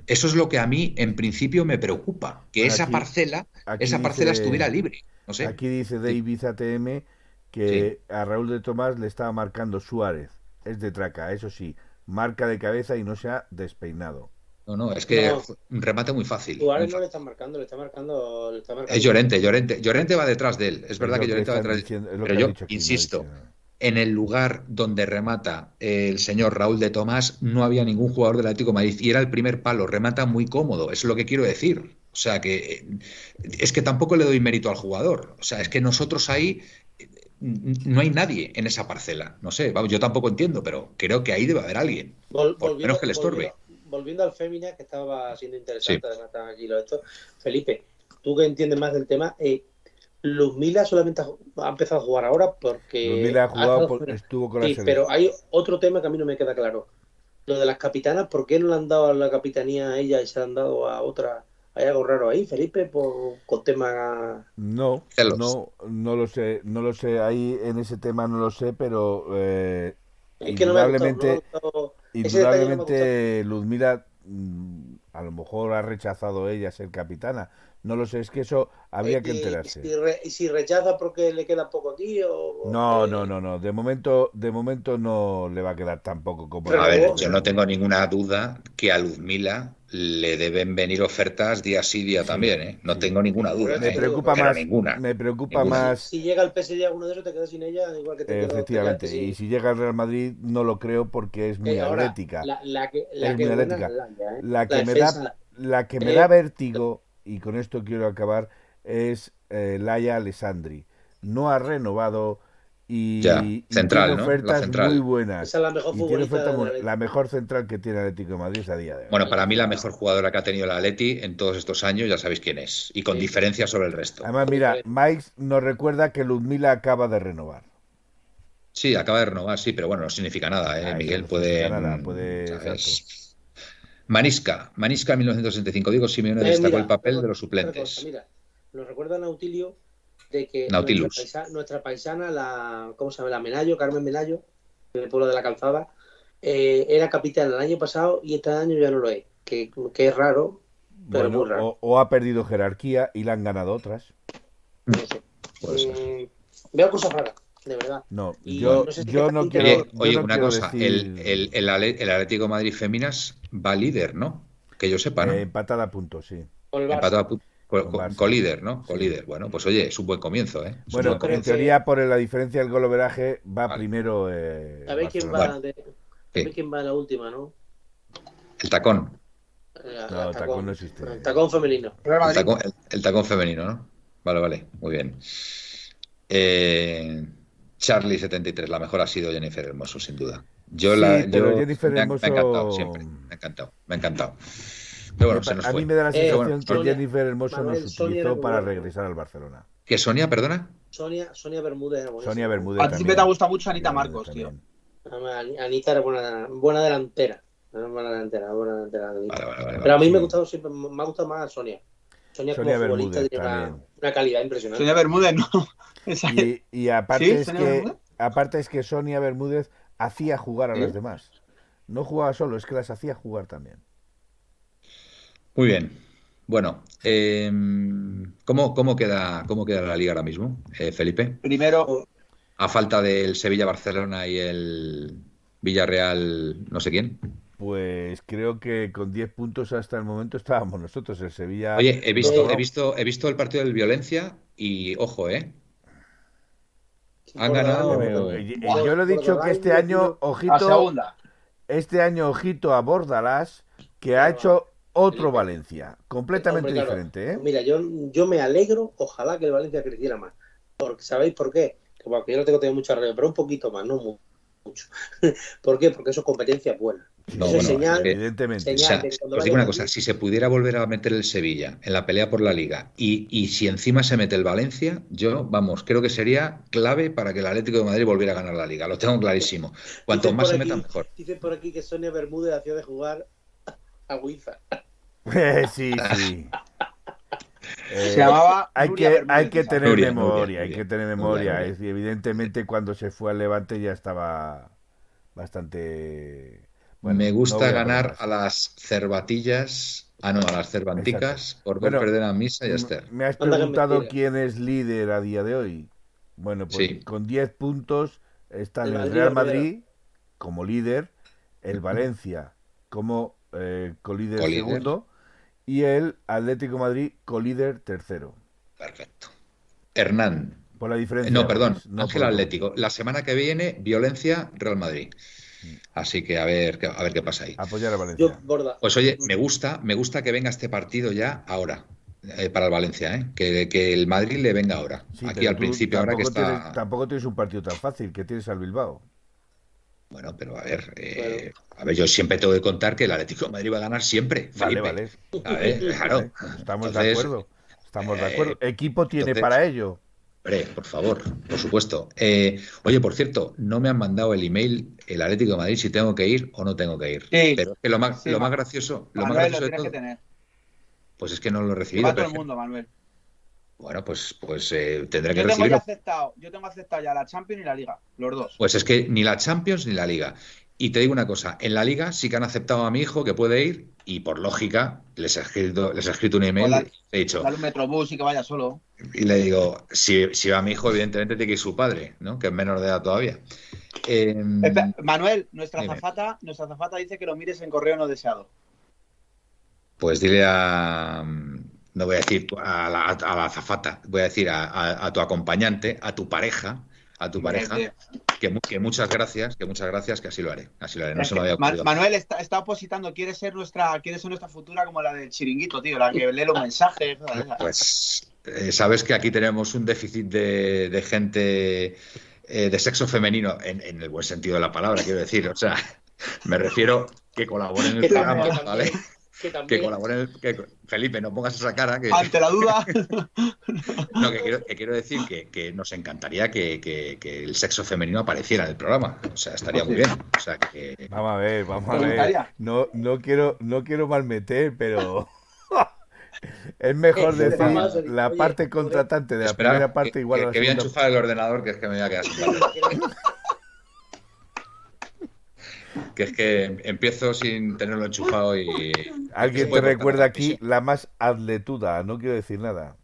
Eso es lo que a mí, en principio, me preocupa. Que Bueno, esa aquí- parcela, aquí esa parcela dice- estuviera libre. No sé. Aquí dice David ATM que a Raúl de Tomás le estaba marcando Suárez. Es de traca, eso sí. Marca de cabeza y no se ha despeinado. No, no, es que No. un remate muy fácil. Suárez no le está marcando le está marcando le está marcando Es Llorente, Llorente. Llorente va detrás de él. Es verdad que Llorente va detrás de él. Pero yo aquí, insisto, en el lugar donde remata el señor Raúl de Tomás no había ningún jugador del Atlético de Madrid y era el primer palo, remata muy cómodo, es lo que quiero decir. O sea que eh, es que tampoco le doy mérito al jugador. O sea, es que nosotros ahí eh, no hay nadie en esa parcela. No sé, vamos, yo tampoco entiendo, pero creo que ahí debe haber alguien. Vol- Por volviendo, menos que le estorbe. volviendo- volviendo al Femina, que estaba siendo interesante, además estaban aquí los estos. Felipe, tú que entiendes más del tema, eh, Luzmila solamente ha, ha empezado a jugar ahora porque. Luzmila ha jugado, estado por- fuera. estuvo con la Sí, pero hay otro tema que a mí no me queda claro. Lo de las capitanas, ¿por qué no le han dado la capitanía a ella y se la han dado a otra? Hay algo raro ahí, Felipe, por, con tema. No, Celos. no, no lo sé, no lo sé. Ahí en ese tema no lo sé, pero eh, Es que no me ha gustado, no me ha indudablemente, detalle no indudablemente Luzmila mm, a lo mejor ha rechazado ella ser capitana. No lo sé, es que eso habría que Y- enterarse. Y, si re- y si rechaza porque le queda poco aquí o. No, no, no, no. De momento, de momento no le va a quedar tampoco como. Pero A ver, yo no tengo ninguna duda que a Luzmila le deben venir ofertas día sí, día también, ¿eh? No sí. tengo ninguna duda. Me ¿eh? preocupa más, ninguna. me preocupa Ninguna. más, Si llega el PSG alguno de esos, te quedas sin ella, igual que te efectivamente. quedas Y si llega al Real Madrid, no lo creo porque es muy Eh, ahora, atlética. La, la que, la Es que muy atlética. ¿eh? La que La me defensa- da, la que me eh, da vértigo, y con esto quiero acabar, es eh, Laia Alessandri. No ha renovado y, Ya, y central, tiene ¿no? La ofertas central. muy buenas. Esa es la mejor Y tiene futbolista muy- la mejor central que tiene Atlético de Madrid a día de hoy. Bueno, para mí la mejor jugadora que ha tenido la Atleti en todos estos años, ya sabéis quién es, y con Sí. diferencia sobre el resto. Además, mira, Mike nos recuerda que Ludmila acaba de renovar. Sí, acaba de renovar, sí, pero bueno, no significa nada, ¿eh? Miguel no puede. nada, puede- ¿sabes? Manisca, Manisca 1965. Diego Simeone Eh, destacó mira, el papel de los suplentes. cosa, mira, nos recuerda Nautilio de que Nautilus. Nuestra, paisa- nuestra paisana, la, ¿cómo se llama? La Menayo, Carmen Menayo, del pueblo de la Calzada, eh, era capitán el año pasado y este año ya no lo es. Que, que es raro, pero Bueno, muy raro. o, o ha perdido jerarquía y la han ganado otras. No sé. Puede ser. Mm, veo cosas raras, de verdad. No, Y yo, no sé si yo no quiero. Oye, yo oye, no una quiero cosa, decir- el, el, el, Atlético de Madrid Féminas va líder, ¿no? Que yo sepa, ¿no? eh, empatada a puntos, sí. Empatado a pu- co- Con co- Barça. colíder, ¿no? Sí. Colíder. Bueno, pues oye, es un buen comienzo, ¿eh? Es Bueno, buen en teoría, por la diferencia del goloveraje, va Vale. primero. Eh, ¿Sabéis quién va, de- sabéis quién va en la última, no? El tacón. Eh, No, el tacón no existe. El tacón femenino. El tacón, el- el tacón femenino, ¿no? Vale, vale, muy bien. Eh, Charlie 73, la mejor ha sido Jennifer Hermoso, sin duda. Yo Sí, la, pero yo- Jennifer me Hermoso- me ha encantado siempre, me ha encantado, me ha encantado. Pero bueno, se nos a fue. mí me da la Eh, sensación bueno, que Sonia- Jennifer Hermoso Manuel, nos utilizó para regresar al Barcelona. ¿Que Sonia, perdona? Sonia, Sonia Bermúdez. Sonia Bermúdez. A ti siempre también. te ha gustado mucho Anita Marcos, tío. Anita era buena, buena delantera. Era buena delantera, buena delantera. Anita. Vale, vale, vale. Pero a mí sí. me ha gustado siempre, me ha gustado más Sonia. Sonia, Sonia como futbolista Bermúdez tiene una, también. una calidad impresionante. Sonia Bermúdez, no. Y, y aparte, ¿Sí? es ¿Sonia que, Bermúdez? aparte es que Sonia Bermúdez hacía jugar a ¿Sí? las demás. No jugaba solo, es que las hacía jugar también. Muy bien. Bueno, eh, ¿cómo, cómo, queda, ¿cómo queda la liga ahora mismo, eh, Felipe? Primero, A falta del Sevilla-Barcelona y el Villarreal, no sé quién. Pues creo que con 10 puntos hasta el momento estábamos nosotros, el Sevilla. Oye, he visto, he visto, he visto el partido del Violencia y ojo, ¿eh? Han ganado- yo lo he dicho que este año, ojito, este año ojito a Bordalás, que ha hecho otro Valencia, completamente Hombre, claro. diferente, ¿eh? Mira, yo, yo me alegro, ojalá que el Valencia creciera más. Porque, ¿Sabéis por qué? Que, bueno, que yo no tengo tenido mucho arreglo, pero un poquito más, no mu- mucho. <laughs> ¿Por qué? Porque eso es competencia buena. No, Eso bueno, señal, que- Evidentemente. señal. O sea, os digo una cosa, si se pudiera volver a meter el Sevilla en la pelea por la liga y, y si encima se mete el Valencia, yo, vamos, creo que sería clave para que el Atlético de Madrid volviera a ganar la liga. Lo tengo clarísimo. Cuanto más se aquí- meta, mejor. Dicen por aquí que Sonia Bermúdez hacía de jugar a Huiza. sí, sí. <laughs> Eh, Se llamaba hay que, Bermúdez, hay que tener Nuria, memoria, Nuria, hay Nuria. que tener Nuria, memoria. Nuria. Es- evidentemente cuando se fue al Levante ya estaba bastante... bueno, Me gusta a ganar a las cervatillas, ah no, a las cervanticas por ver Bueno, perder a Misa y a Esther. Me has preguntado quién es líder a día de hoy. Bueno, pues Sí. con 10 puntos están El el, Madrid Real primero. Madrid como líder, el Valencia como eh, colíder Colíder. segundo y el Atlético Madrid colíder tercero. Perfecto. Hernán. Por la diferencia. No, perdón, goles, no Ángel por- Atlético. La semana que viene, violencia, Real Madrid. Así que a ver, qué- a ver qué pasa ahí. Apoyar a Yo, Valencia. Pues oye, me gusta, me gusta que venga este partido ya ahora, eh, para el Valencia, ¿eh? Que, que el Madrid le venga ahora. Sí, Aquí al principio, ahora que tampoco está. Tienes, tampoco tienes un partido tan fácil que tienes al Bilbao. Bueno, pero a ver, eh, a ver, yo siempre tengo que contar que el Atlético de Madrid va a ganar siempre. Vale, Felipe. vale. A ver, claro. Estamos de acuerdo. Estamos de eh, acuerdo. Equipo tiene entonces- para ello. Hombre, por favor, por supuesto. Eh, oye, por cierto, no me han mandado el email el Atlético de Madrid si tengo que ir o no tengo que ir. Sí. Pero es que lo más, Sí, lo más gracioso, lo más lo gracioso de que tener. pues es que no lo he recibido. todo el mundo, Manuel. Bueno, pues, pues eh, tendré que Yo tengo ya recibirlo. aceptado, yo tengo aceptado ya la Champions y la Liga, los dos. Pues es que ni la Champions ni la Liga. Y te digo una cosa, en la Liga sí que han aceptado a mi hijo que puede ir y por lógica les he escrito, les he escrito un email Hola. y he dicho, Dale un metrobús y que vaya solo. y le digo, si, si va mi hijo, evidentemente tiene que ir su padre, ¿no? Que es menor de edad todavía. Eh, Espe- Manuel, nuestra Dime. azafata, nuestra azafata dice que lo mires en correo no deseado. pues dile a, no voy a decir a la, a la azafata, voy a decir a, a- a tu acompañante, a tu pareja, a tu pareja, que, que muchas gracias, que muchas gracias, que así lo haré, así lo haré, no se me había ocurrido. Manuel está, está opositando, quiere ser nuestra, quiere ser nuestra futura como la del chiringuito, tío, la que lee los mensajes. ¿no? Pues eh, sabes que aquí tenemos un déficit de, de gente eh, de sexo femenino, en, en el buen sentido de la palabra, quiero decir. O sea, me refiero que colaboren en el programa, ¿vale? Que colabore que, Felipe, no pongas esa cara. Que, Ante la duda. <laughs> no, que quiero, que quiero decir que, que, nos encantaría que, que, el sexo femenino apareciera en el programa. O sea, estaría muy bien. O sea, que... Vamos a ver, vamos a ver. No, no, quiero, no quiero malmeter, pero. <laughs> Es mejor decir la parte contratante de la primera parte igual a la Que voy a enchufar el ordenador, que es que me voy a quedar sin que es que empiezo sin tenerlo enchufado y... Alguien te recuerda aquí la más atletuda, no quiero decir nada.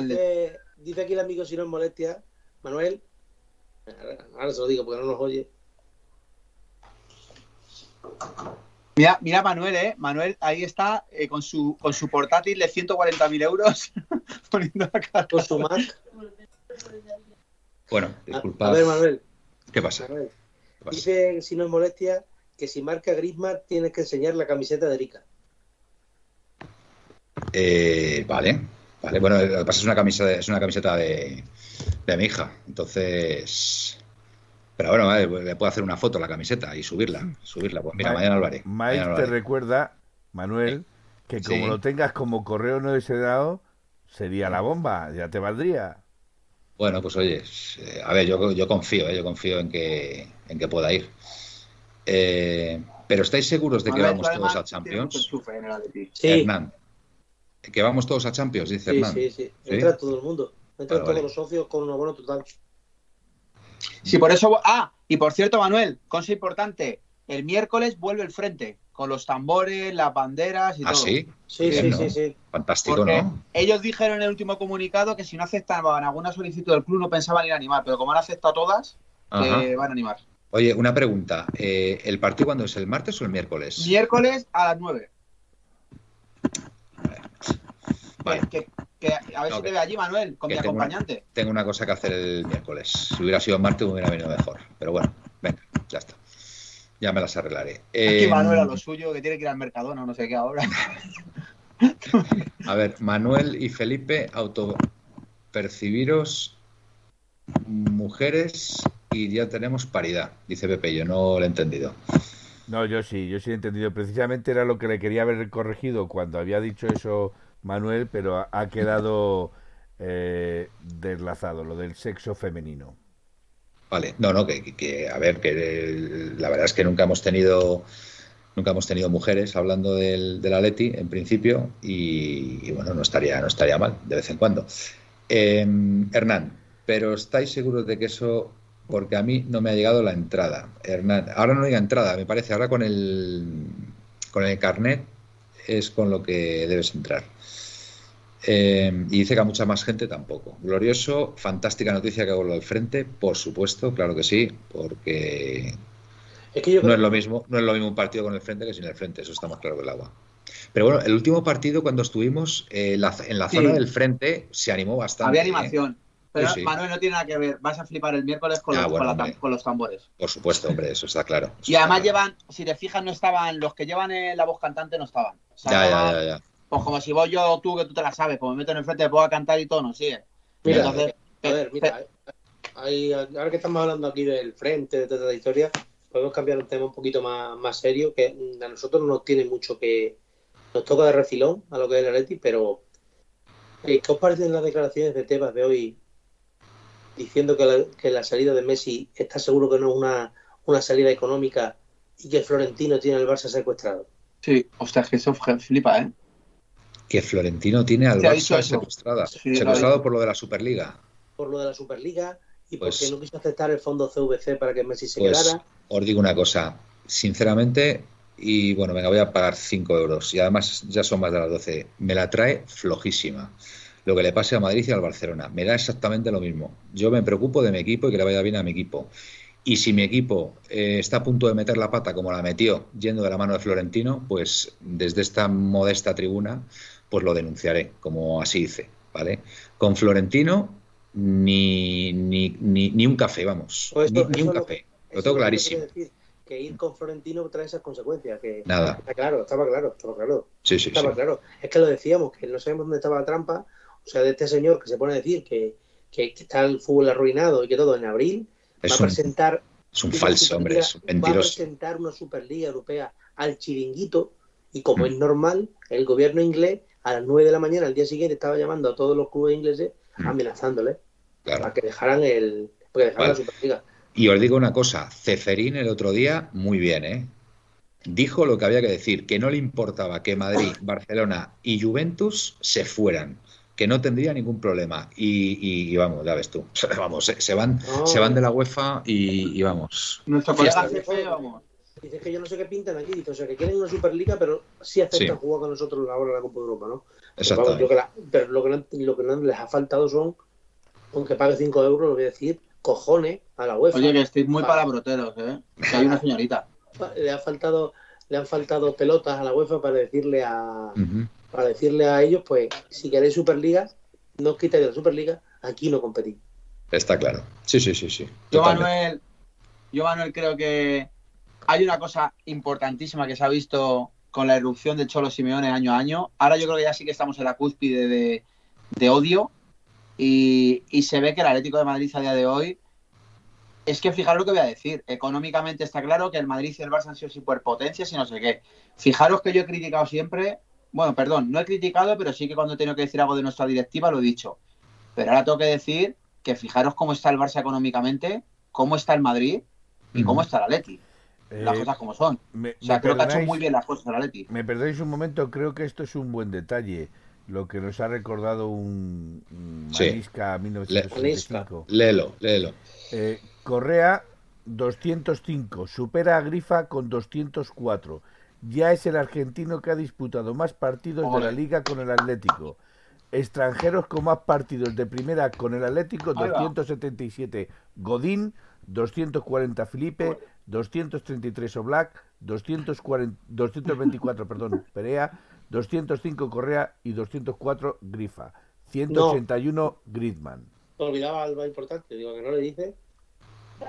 Dice, dice aquí el amigo si no es molestia, Manuel, ahora se lo digo porque no nos oye. Mira, mira Manuel, ¿eh? Manuel ahí está eh, con, su, con su portátil de 140.000 euros <laughs> poniendo la cara. Con su Mac. Bueno, disculpad. A, ver, Manuel. ¿Qué pasa? Dice, si no es molestia, que si marca Grisma tienes que enseñar la camiseta de Erika. Eh, vale, vale. Bueno, lo que pasa es una camiseta de, es una camiseta de, de mi hija. Entonces, pero bueno, vale, le puedo hacer una foto a la camiseta y subirla. Subirla. Pues mira, mañana lo haré. Mike te recuerda, Manuel, que como lo tengas como correo no deseado, sería la bomba. Ya te valdría. Bueno, pues oye, eh, a ver, yo, yo confío, eh, yo confío en que, en que pueda ir. Eh, pero ¿estáis seguros de que vamos todos a Champions? Sí. Hernán. Que vamos todos a Champions, dice Hernán. Sí, sí, sí. Entra todo el mundo. Entra todos los socios con un abono total. Sí, por eso. Ah, y por cierto, Manuel, cosa importante. El miércoles vuelve el frente con los tambores, las banderas y ¿Ah, todo. sí? Sí, sí, sí, sí. Fantástico, ¿no? Ellos dijeron en el último comunicado que si no aceptaban alguna solicitud del club no pensaban ir a animar, pero como han aceptado todas, eh, van a animar. Oye, una pregunta. Eh, ¿El partido cuándo es? ¿El martes o el miércoles? Miércoles a las 9. Vale. a ver si te ve allí, Manuel, con mi acompañante. tengo una cosa que hacer el miércoles. Si hubiera sido martes, me hubiera venido mejor. Pero bueno, venga, ya está. Ya me las arreglaré. Aquí eh, Manuel a lo suyo, que tiene que ir al Mercadona, no sé qué ahora. <laughs> a ver, Manuel y Felipe, autopercibiros mujeres y ya tenemos paridad, dice Pepe, yo no lo he entendido. No, yo sí, yo sí he entendido. Precisamente era lo que le quería haber corregido cuando había dicho eso Manuel, pero ha quedado eh, deslazado, lo del sexo femenino. Vale, no, no, que, a ver, que la verdad es que nunca hemos tenido nunca hemos tenido mujeres hablando del, del Atleti en principio y, bueno, no estaría, no estaría mal de vez en cuando. Em, Hernán, pero ¿estáis seguros de que eso porque a mí no me ha llegado la entrada. Hernán, ahora no llega entrada, me parece, ahora con el, con el carnet es con lo que debes entrar. Eh, y dice que a mucha más gente tampoco. Glorioso, fantástica noticia que hago lo del frente, por supuesto, claro que sí, porque no es lo mismo, no es lo mismo un partido con el frente que sin el frente, eso está más claro que el agua. Pero bueno, el último partido cuando estuvimos eh, en la zona del frente se animó bastante. Había ¿eh? animación. Pero Manuel no tiene nada que ver. Vas a flipar el miércoles con, ah, los, tambores. Por supuesto, hombre, eso está claro. y además llevan, si te fijas, no estaban, los que llevan la voz cantante no estaban. ya, ya, ya, ya, Pues como si voy yo tú, que tú te la sabes, como me meto en el frente, puedo cantar y todo, no sigue. Mira, a ver, mira, ahora que estamos hablando aquí del frente, de toda la historia, podemos cambiar un tema un poquito más, más serio, que a nosotros no nos tiene mucho que. Nos toca de refilón a lo que es el Atleti, pero. Eh, ¿Qué os parecen las declaraciones de Tebas de hoy diciendo que la, salida de Messi está seguro que no es una, una salida económica y que Florentino tiene al Barça secuestrado. Sí, ostras, que eso flipa, ¿eh? Que Florentino tiene al Barça secuestrado. secuestrado por lo de la Superliga. Por lo de la Superliga y porque pues no quiso aceptar el fondo CVC para que Messi se pues quedara. Os digo una cosa, sinceramente, y bueno, venga, voy a pagar 5 euros y además ya son más de las 12. Me la trae flojísima lo que le pase a Madrid y al Barcelona. Me da exactamente lo mismo. Yo me preocupo de mi equipo y que le vaya bien a mi equipo. Y si mi equipo eh, está a punto de meter la pata como la metió yendo de la mano de Florentino, pues desde esta modesta tribuna, pues lo denunciaré, como así dice, ¿vale? Con Florentino ni, ni, ni, un café, vamos. Pues ni, un café. Lo, tengo clarísimo. Que, ir con Florentino trae esas consecuencias. Que Nada. claro, estaba claro, estaba claro. Sí, sí, estaba claro. Es que lo decíamos, que no sabemos dónde estaba la trampa o sea, de este señor que se pone a decir que, está el fútbol arruinado y que todo en abril, va a presentar. Es un falso, hombre, es un mentiroso. Va a presentar una Superliga Europea al chiringuito Y como es normal, el gobierno inglés a las 9 de la mañana, al día siguiente, estaba llamando a todos los clubes ingleses amenazándoles Claro. para que dejaran el para que dejaran Vale. la Superliga. Y os digo una cosa, Ceferín el otro día, muy bien, ¿eh? Dijo lo que había que decir, que no le importaba que Madrid, <laughs> Barcelona y Juventus se fueran, que no tendría ningún problema. Y, y- y vamos, ya ves tú, <laughs> vamos, se, se van, No. se van de la UEFA y, y vamos. Nuestro colega jefe, vamos. Dice que yo no sé qué pintan aquí, dice, o sea, que quieren una Superliga, pero sí aceptan Sí. jugar con nosotros ahora la Copa de Europa, ¿no? Pero, vamos, Exactamente. lo que la- pero lo que, no, lo que no les ha faltado son, aunque pague 5 euros, lo voy a decir, cojones a la UEFA. Oye, que estáis muy Ah. palabroteros, ¿eh? Que hay una señorita. le ha faltado le han faltado pelotas a la UEFA para decirle a para decirle a ellos pues si queréis Superliga no os quitéis de la Superliga aquí no competís Está claro. Sí, sí, sí, sí. Yo, Totalmente. Manuel, yo, Manuel, creo que hay una cosa importantísima que se ha visto con la erupción del Cholo Simeone año a año. Ahora yo creo que ya sí que estamos en la cúspide de, de odio y, y se ve que el Atlético de Madrid a día de hoy es que fijaros lo que voy a decir. Económicamente está claro que el Madrid y el Barça han sido superpotencias y no sé qué. Fijaros que yo he criticado siempre, bueno, perdón, no he criticado, pero sí que cuando he tenido que decir algo de nuestra directiva lo he dicho. Pero ahora tengo que decir que fijaros cómo está el Barça económicamente, cómo está el Madrid y cómo está el Atleti. Las Eh, cosas como son. me, O sea, creo que ha hecho muy bien las cosas el Atleti. Me perdéis un momento, creo que esto es un buen detalle. Lo que nos ha recordado un, un Sí. Marisca 1965. Léelo, léelo. Eh, Correa 205, supera a Grifa con 204. Ya es el argentino que ha disputado más partidos de la liga con el Atlético. Extranjeros con más partidos de primera con el Atlético, Ahí va. 277 Godín, 240 Felipe, 233 Oblak, 240, 224 <laughs> perdón, Perea, 205 Correa y 204 Grifa. 181 Griezmann. olvidaba algo importante digo que no le dice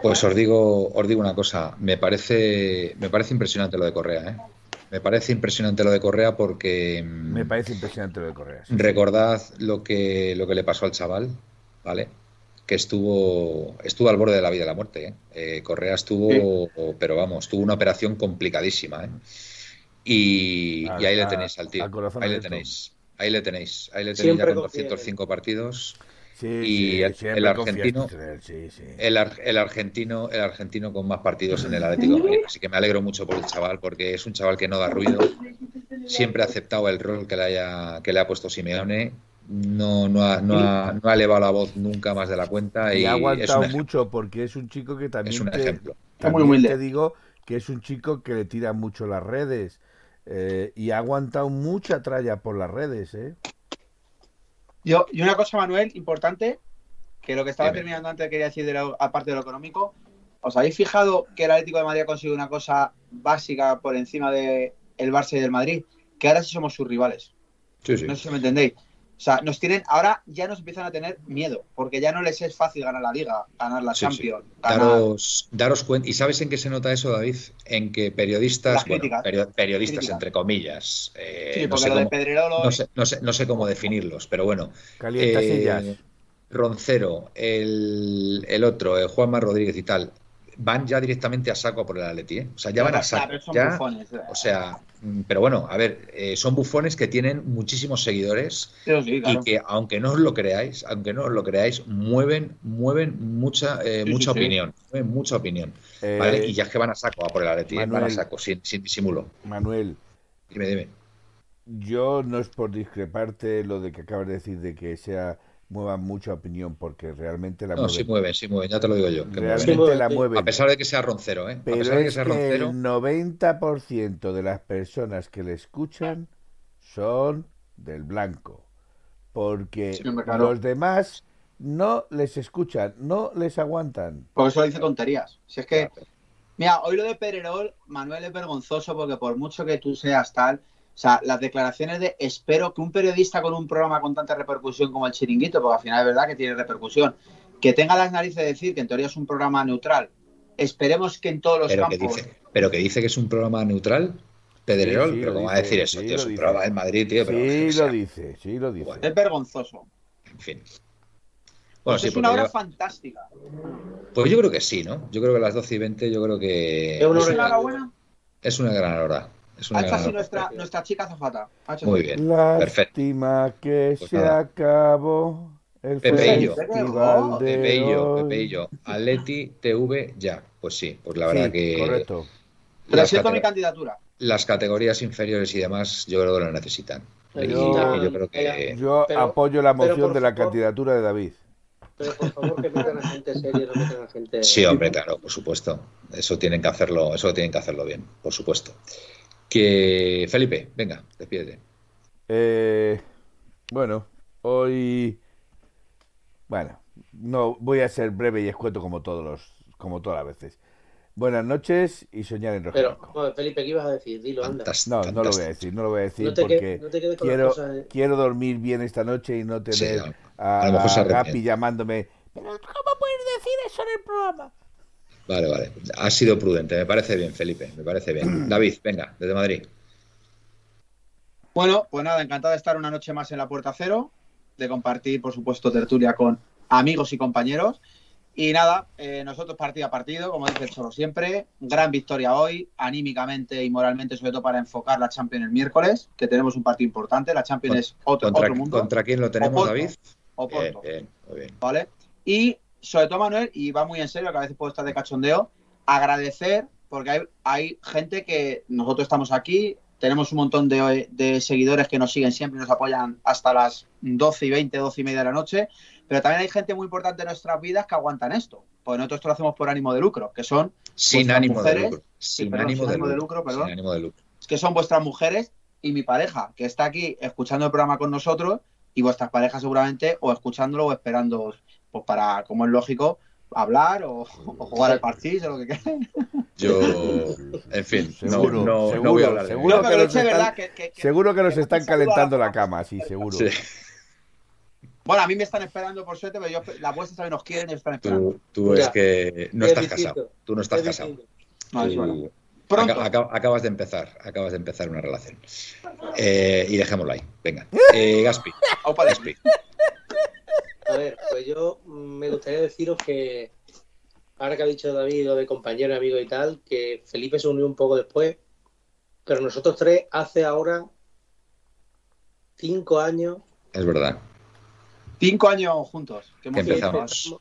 Pues os digo, os digo una cosa, me parece, me parece impresionante lo de Correa, ¿eh? Me parece impresionante lo de Correa porque mm, Me parece impresionante lo de Correa. sí. recordad lo que, lo que le pasó al chaval, ¿vale? Que estuvo, estuvo al borde de la vida y la muerte, ¿eh? Eh, Correa estuvo, pero vamos, tuvo una operación complicadísima, ¿eh? Y, A- y ahí le tenéis al tío, ahí le tenéis, ahí le tenéis, ahí le tenéis Siempre ya con confía en él. 205 partidos. Sí, Y sí, el- argentino- en él, sí, sí. El, ar- el argentino, el argentino con más partidos en el Atlético de Madrid. Así que me alegro mucho por el chaval, porque es un chaval que no da ruido. Siempre ha aceptado el rol que le haya, que le ha puesto Simeone. No, no, ha, no, ha, no ha elevado la voz nunca más de la cuenta y Y ha aguantado mucho porque es un chico que también, es un te, ejemplo. También te digo que es un chico que le tira mucho las redes eh, y ha aguantado mucha tralla por las redes, ¿eh? Yo, y una cosa, Manuel, importante, que lo que estaba Dime. terminando antes quería decir, de lo- aparte de lo económico, ¿os habéis fijado que el Atlético de Madrid ha conseguido una cosa básica por encima del el Barça y del Madrid? Que ahora sí somos sus rivales. Sí, sí. No sé si me entendéis. O sea, nos tienen, ahora ya nos empiezan a tener miedo, porque ya no les es fácil ganar la Liga, ganar la Sí, Champions, ganar... Daros, daros cuenta. ¿Y sabes en qué se nota eso, David? En que periodistas, bueno, periodistas Críticas. entre comillas, eh, Sí, no, porque sé lo de cómo, Pedrerolo... no, sé, no, sé, no sé cómo definirlos, pero bueno, Calienta Eh. Roncero, el, el otro, eh, Juanma Rodríguez y tal, van ya directamente a saco por el Atleti, ¿eh? O sea, ya van a saco. Claro, son ya, bufones. o sea, mm, pero bueno, a ver, eh, son bufones que tienen muchísimos seguidores Sí, sí, claro. y que, aunque no os lo creáis, aunque no os lo creáis, mueven, mueven mucha, eh, Sí, mucha sí, sí. opinión, mueven mucha opinión, Eh, ¿vale? Y ya es que van a saco a por el Atleti, ¿eh? van a Manuel. saco, sin, sin disimulo. Manuel, Dime, dime. yo no es por discreparte lo de que acabas de decir de que sea mueva mucha opinión porque realmente la No, mueve. sí mueven, sí mueven, ya te lo digo yo. que realmente mueven. la Sí. mueven. A pesar de que sea Roncero, ¿eh? A Pero pesar de que sea que Roncero. el 90% de las personas que le escuchan son del blanco. Porque Sí, los demás no les escuchan, no les aguantan. Porque eso dice tonterías. Si es que, mira, hoy lo de Pererol, Manuel, es vergonzoso porque por mucho que tú seas tal, o sea, las declaraciones de espero que un periodista con un programa con tanta repercusión como el Chiringuito, porque al final es verdad que tiene repercusión, que tenga las narices de decir que en teoría es un programa neutral. Esperemos que en todos los Pero que, campos. dice, pero que dice que es un programa neutral, Pedrerol, Sí, sí, pero ¿cómo va a decir eso, sí, tío? Es un dice. programa del Madrid, tío, pero Sí o sea, lo dice, sí lo dice. Bueno. Es vergonzoso. en fin. Bueno, sí, es una hora yo- fantástica. pues yo creo que sí, ¿no? Yo creo que a las 12 y 20 yo creo que Es una ¿Es hora buena? es una gran hora. Es Ha una hecho así nuestra, nuestra chica zafata. Ha hecho Muy así. bien. Perfecto. Lástima que Pues se nada. acabó el Pepe y yo. festival de Pepe y yo, hoy. Pepe y yo. Atleti, TV, ya. Pues sí, pues la verdad Sí, que correcto. las, Presento mi candidatura. las categorías inferiores y demás yo creo que lo necesitan. Y Yo- yo creo que... Yo Pero- apoyo la moción de la favor- candidatura de David. Pero por favor que metan a gente seria, no metan a gente. Sí, hombre, claro, por supuesto. Eso tienen que hacerlo, eso tienen que hacerlo bien, por supuesto. Que Felipe, venga, despídete. Eh, bueno, hoy. Bueno, no voy a ser breve y escueto como todos los, como todas las veces. Buenas noches y soñar en rojo. Pero, joder, Felipe, ¿qué ibas a decir? Dilo, anda. No, no lo voy a decir, no lo voy a decir No te, porque que- no te quedes con quiero, cosas. eh. quiero dormir bien esta noche y no tener Sí, a, a. Gapi llamándome. Pero ¿cómo puedes decir eso en el programa? Vale, vale. Has sido prudente, me parece bien, Felipe, me parece bien. <clears throat> David, venga, desde Madrid. Bueno, pues nada, encantado de estar una noche más en la Puerta Cero, de compartir, por supuesto, tertulia con amigos y compañeros. Y nada, eh, nosotros partido a partido, como dice el Cholo siempre, gran victoria hoy, anímicamente y moralmente, sobre todo para enfocar la Champions el miércoles, que tenemos un partido importante. La Champions es otro, ¿Contra, otro mundo. ¿Contra quién lo tenemos, Oporto. David? Oporto. Bien, bien, muy bien. ¿vale? Y sobre todo, Manuel, y va muy en serio, que a veces puedo estar de cachondeo, agradecer, porque hay, hay gente que nosotros estamos aquí, tenemos un montón de, de seguidores que nos siguen siempre y nos apoyan hasta las 12 y 20, 12 y media de la noche, pero también hay gente muy importante en nuestras vidas que aguantan esto, porque nosotros esto lo hacemos por ánimo de lucro, que son, Sin ánimo de mujeres- lucro. Sin perdón, ánimo sin de ánimo de lucro. lucro, perdón. Sin ánimo de lucro. que son vuestras mujeres y mi pareja, que está aquí escuchando el programa con nosotros, y vuestras parejas seguramente o escuchándolo o esperando, pues para, como es lógico, hablar o, o jugar al partido o lo que quieran. Yo, <laughs> en fin, Seguro, no, seguro, no voy a hablar de seguro. No, pero que nos están- verdad que, que- que- Seguro que nos que están calentando la cama, sí, seguro. Sí, Bueno, a mí me están esperando por suerte, pero yo, las vuestras también nos quieren y están esperando. tú, es que no Es estás distinto, casado. Tú no estás es casado. No, es bueno. Pronto. aca- aca- acabas de empezar, acabas de empezar una relación. Eh, y dejémoslo ahí. Venga. <laughs> Eh, Gaspi. Gaspi. A ver, pues yo mm, me gustaría deciros que, ahora que ha dicho David lo de compañero, amigo y tal, que Felipe se unió un poco después, pero nosotros tres hace ahora cinco años Es verdad. Cinco años juntos. que empezamos.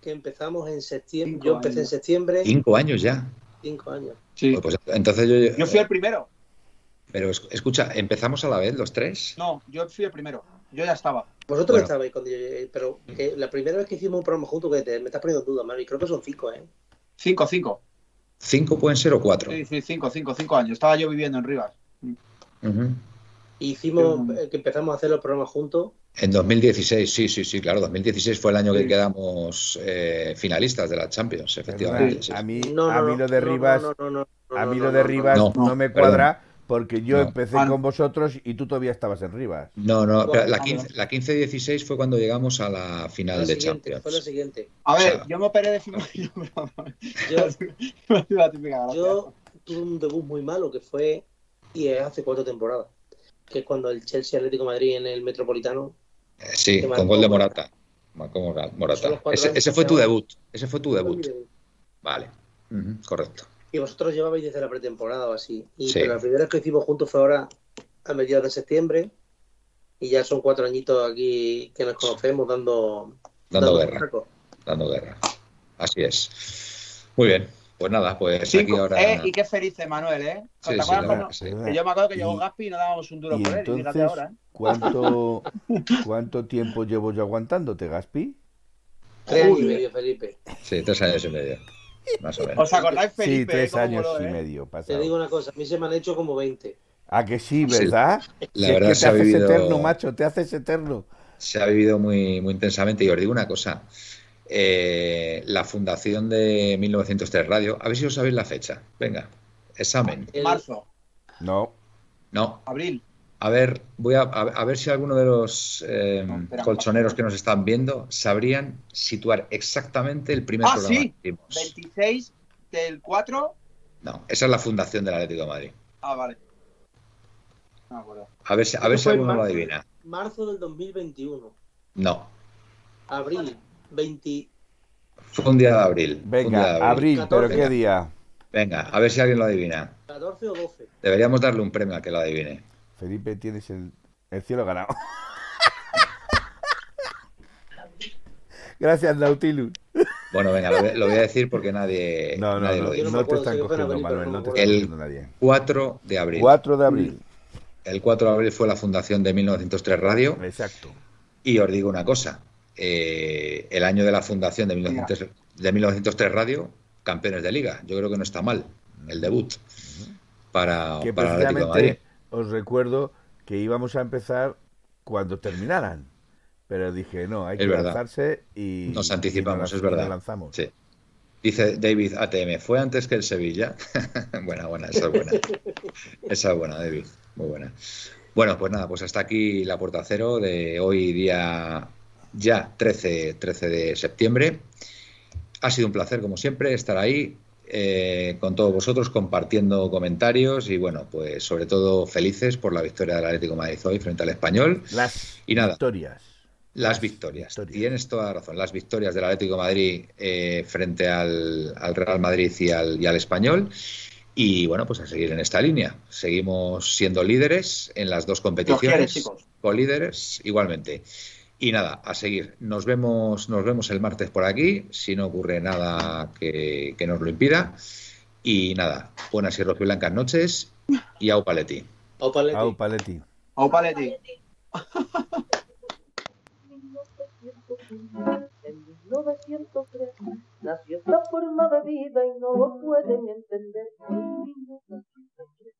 que empezamos en septiembre. Cinco Yo empecé en septiembre, Cinco años ya. cinco años. Sí. Pues entonces yo. Yo fui el primero. Pero es- escucha, ¿empezamos a la vez los tres? No, yo fui el primero. Yo ya estaba. Vosotros Bueno. estabais cuando yo llegué, pero que la primera vez que hicimos un programa juntos, que te, me estás poniendo en duda, Mari, creo que son cinco, ¿eh? Cinco, cinco. ¿Cinco pueden ser o cuatro? Sí, sí, cinco, cinco, cinco años. Estaba yo viviendo en Rivas. Ujú. Hicimos, Mm. eh, que empezamos a hacer los programas juntos. En 2016, sí, sí, sí, claro. 2016 fue el año que Sí. quedamos eh, finalistas de la Champions, efectivamente. sí. a mí, No, no, a mí no, lo de no, Rivas, no, no, no, no, a mí no, lo de Rivas no, no, no, me perdón. cuadra porque yo No. empecé Ah, con vosotros y tú todavía estabas en Rivas. No, no, pero la Ah, 15 la 15-16 fue cuando llegamos a la final de siguiente, fue la Champions. siguiente. A ver, O sea- yo me operé de fibromialgia. <laughs> Yo, tuve un debut muy malo que fue, y es hace cuatro temporadas, que es cuando el Chelsea Atlético de Madrid en el Metropolitano. Eh, sí, con marcó gol de Morata. Morata. Marcó Ese, fue tu debut. Ese fue tu debut. Vale. Correcto. Y vosotros llevabais desde la pretemporada o así. Y Sí. pero la primera vez que hicimos juntos fue ahora a mediados de septiembre. Y ya son cuatro añitos aquí que nos conocemos dando, Dando guerra. saco. Dando guerra. Así es. Muy bien. Pues nada, pues Cinco. aquí ahora. Eh, y qué felices, Manuel, ¿eh? Sí, ¿Te sí, acuerdas la cuando- verdad que sí. que yo me acuerdo que llegó Gaspi y no dábamos un duro Y por él. Y fíjate entonces, ahora, ¿eh? ¿cuánto, <laughs> ¿cuánto tiempo llevo yo aguantándote, Gaspi? Tres años y medio, Felipe. Sí, tres años y medio. Más o menos. ¿Os acordáis, Felipe? sí, tres años y eh? medio Te pasado. digo una cosa, a mí se me han hecho como 20. Ah, que sí, Sí. ¿verdad? La Si es verdad que se te ha haces vivido. eterno, macho, te haces eterno. se ha vivido muy, muy intensamente. Y os digo una cosa, eh, la fundación de 1903 Radio, a ver si os sabéis la fecha. Venga, examen. El- Marzo, No, No, abril. A ver, voy a, a, a ver si alguno de los eh, No, espera. colchoneros que nos están viendo sabrían situar exactamente el primer Ah, programa sí. que hicimos. 26 del 4. No, esa es la fundación del Atlético de Madrid. Ah, vale. No me acuerdo. A ver si, a ver si alguno lo adivina. Marzo del 2021. No, Abril 20. fue un día de abril. venga, de abril, pero 14. ¿qué día? Venga, a ver si alguien lo adivina. 14 o 12. Deberíamos darle un premio a que lo adivine. Felipe, tienes el, el cielo ganado. <laughs> Gracias, Nautilus. Bueno, venga, lo, voy- lo voy a decir porque nadie, No, no, nadie no, lo dice. No te están cogiendo, Manuel, no te acuerdo. está El- cogiendo nadie. 4 de abril. 4 de abril, El 4 de abril fue la fundación de 1903 Radio. exacto. Y os digo una cosa, eh, el año de la fundación de, 1900 de 1903 Radio, campeones de liga. Yo creo que no está mal el debut para, Que para el Atlético de Madrid. Os recuerdo que íbamos a empezar cuando terminaran. Pero dije, no, hay Es que verdad. lanzarse y. Nos anticipamos, y nos- es nos verdad. lanzamos. Sí. Dice David ATM, ¿fue antes que el Sevilla? <laughs> buena, buena, esa es buena. esa es buena, David, muy buena. Bueno, pues nada, pues hasta aquí la puerta cero de hoy día ya 13, 13 de septiembre. Ha sido un placer, como siempre, estar ahí eh, con todos vosotros compartiendo comentarios y bueno, pues sobre todo felices por la victoria del Atlético de Madrid hoy frente al Español. Las Y nada. victorias. Las victorias. victorias. Tienes toda la razón. Las victorias del Atlético de Madrid eh, frente al, al Real Madrid y al, y al Español. Y bueno, pues a seguir en esta línea. Seguimos siendo líderes en las dos competiciones. quieres, chicos. líderes igualmente. Y nada, a seguir. Nos vemos, nos vemos el martes por aquí, si no ocurre nada que, que nos lo impida. Y nada, buenas y rojiblancas noches y au paletti. Opa, Leti. Au, Paletti. Opa, Leti. En 1903 nació esta forma de vida y no lo pueden entender.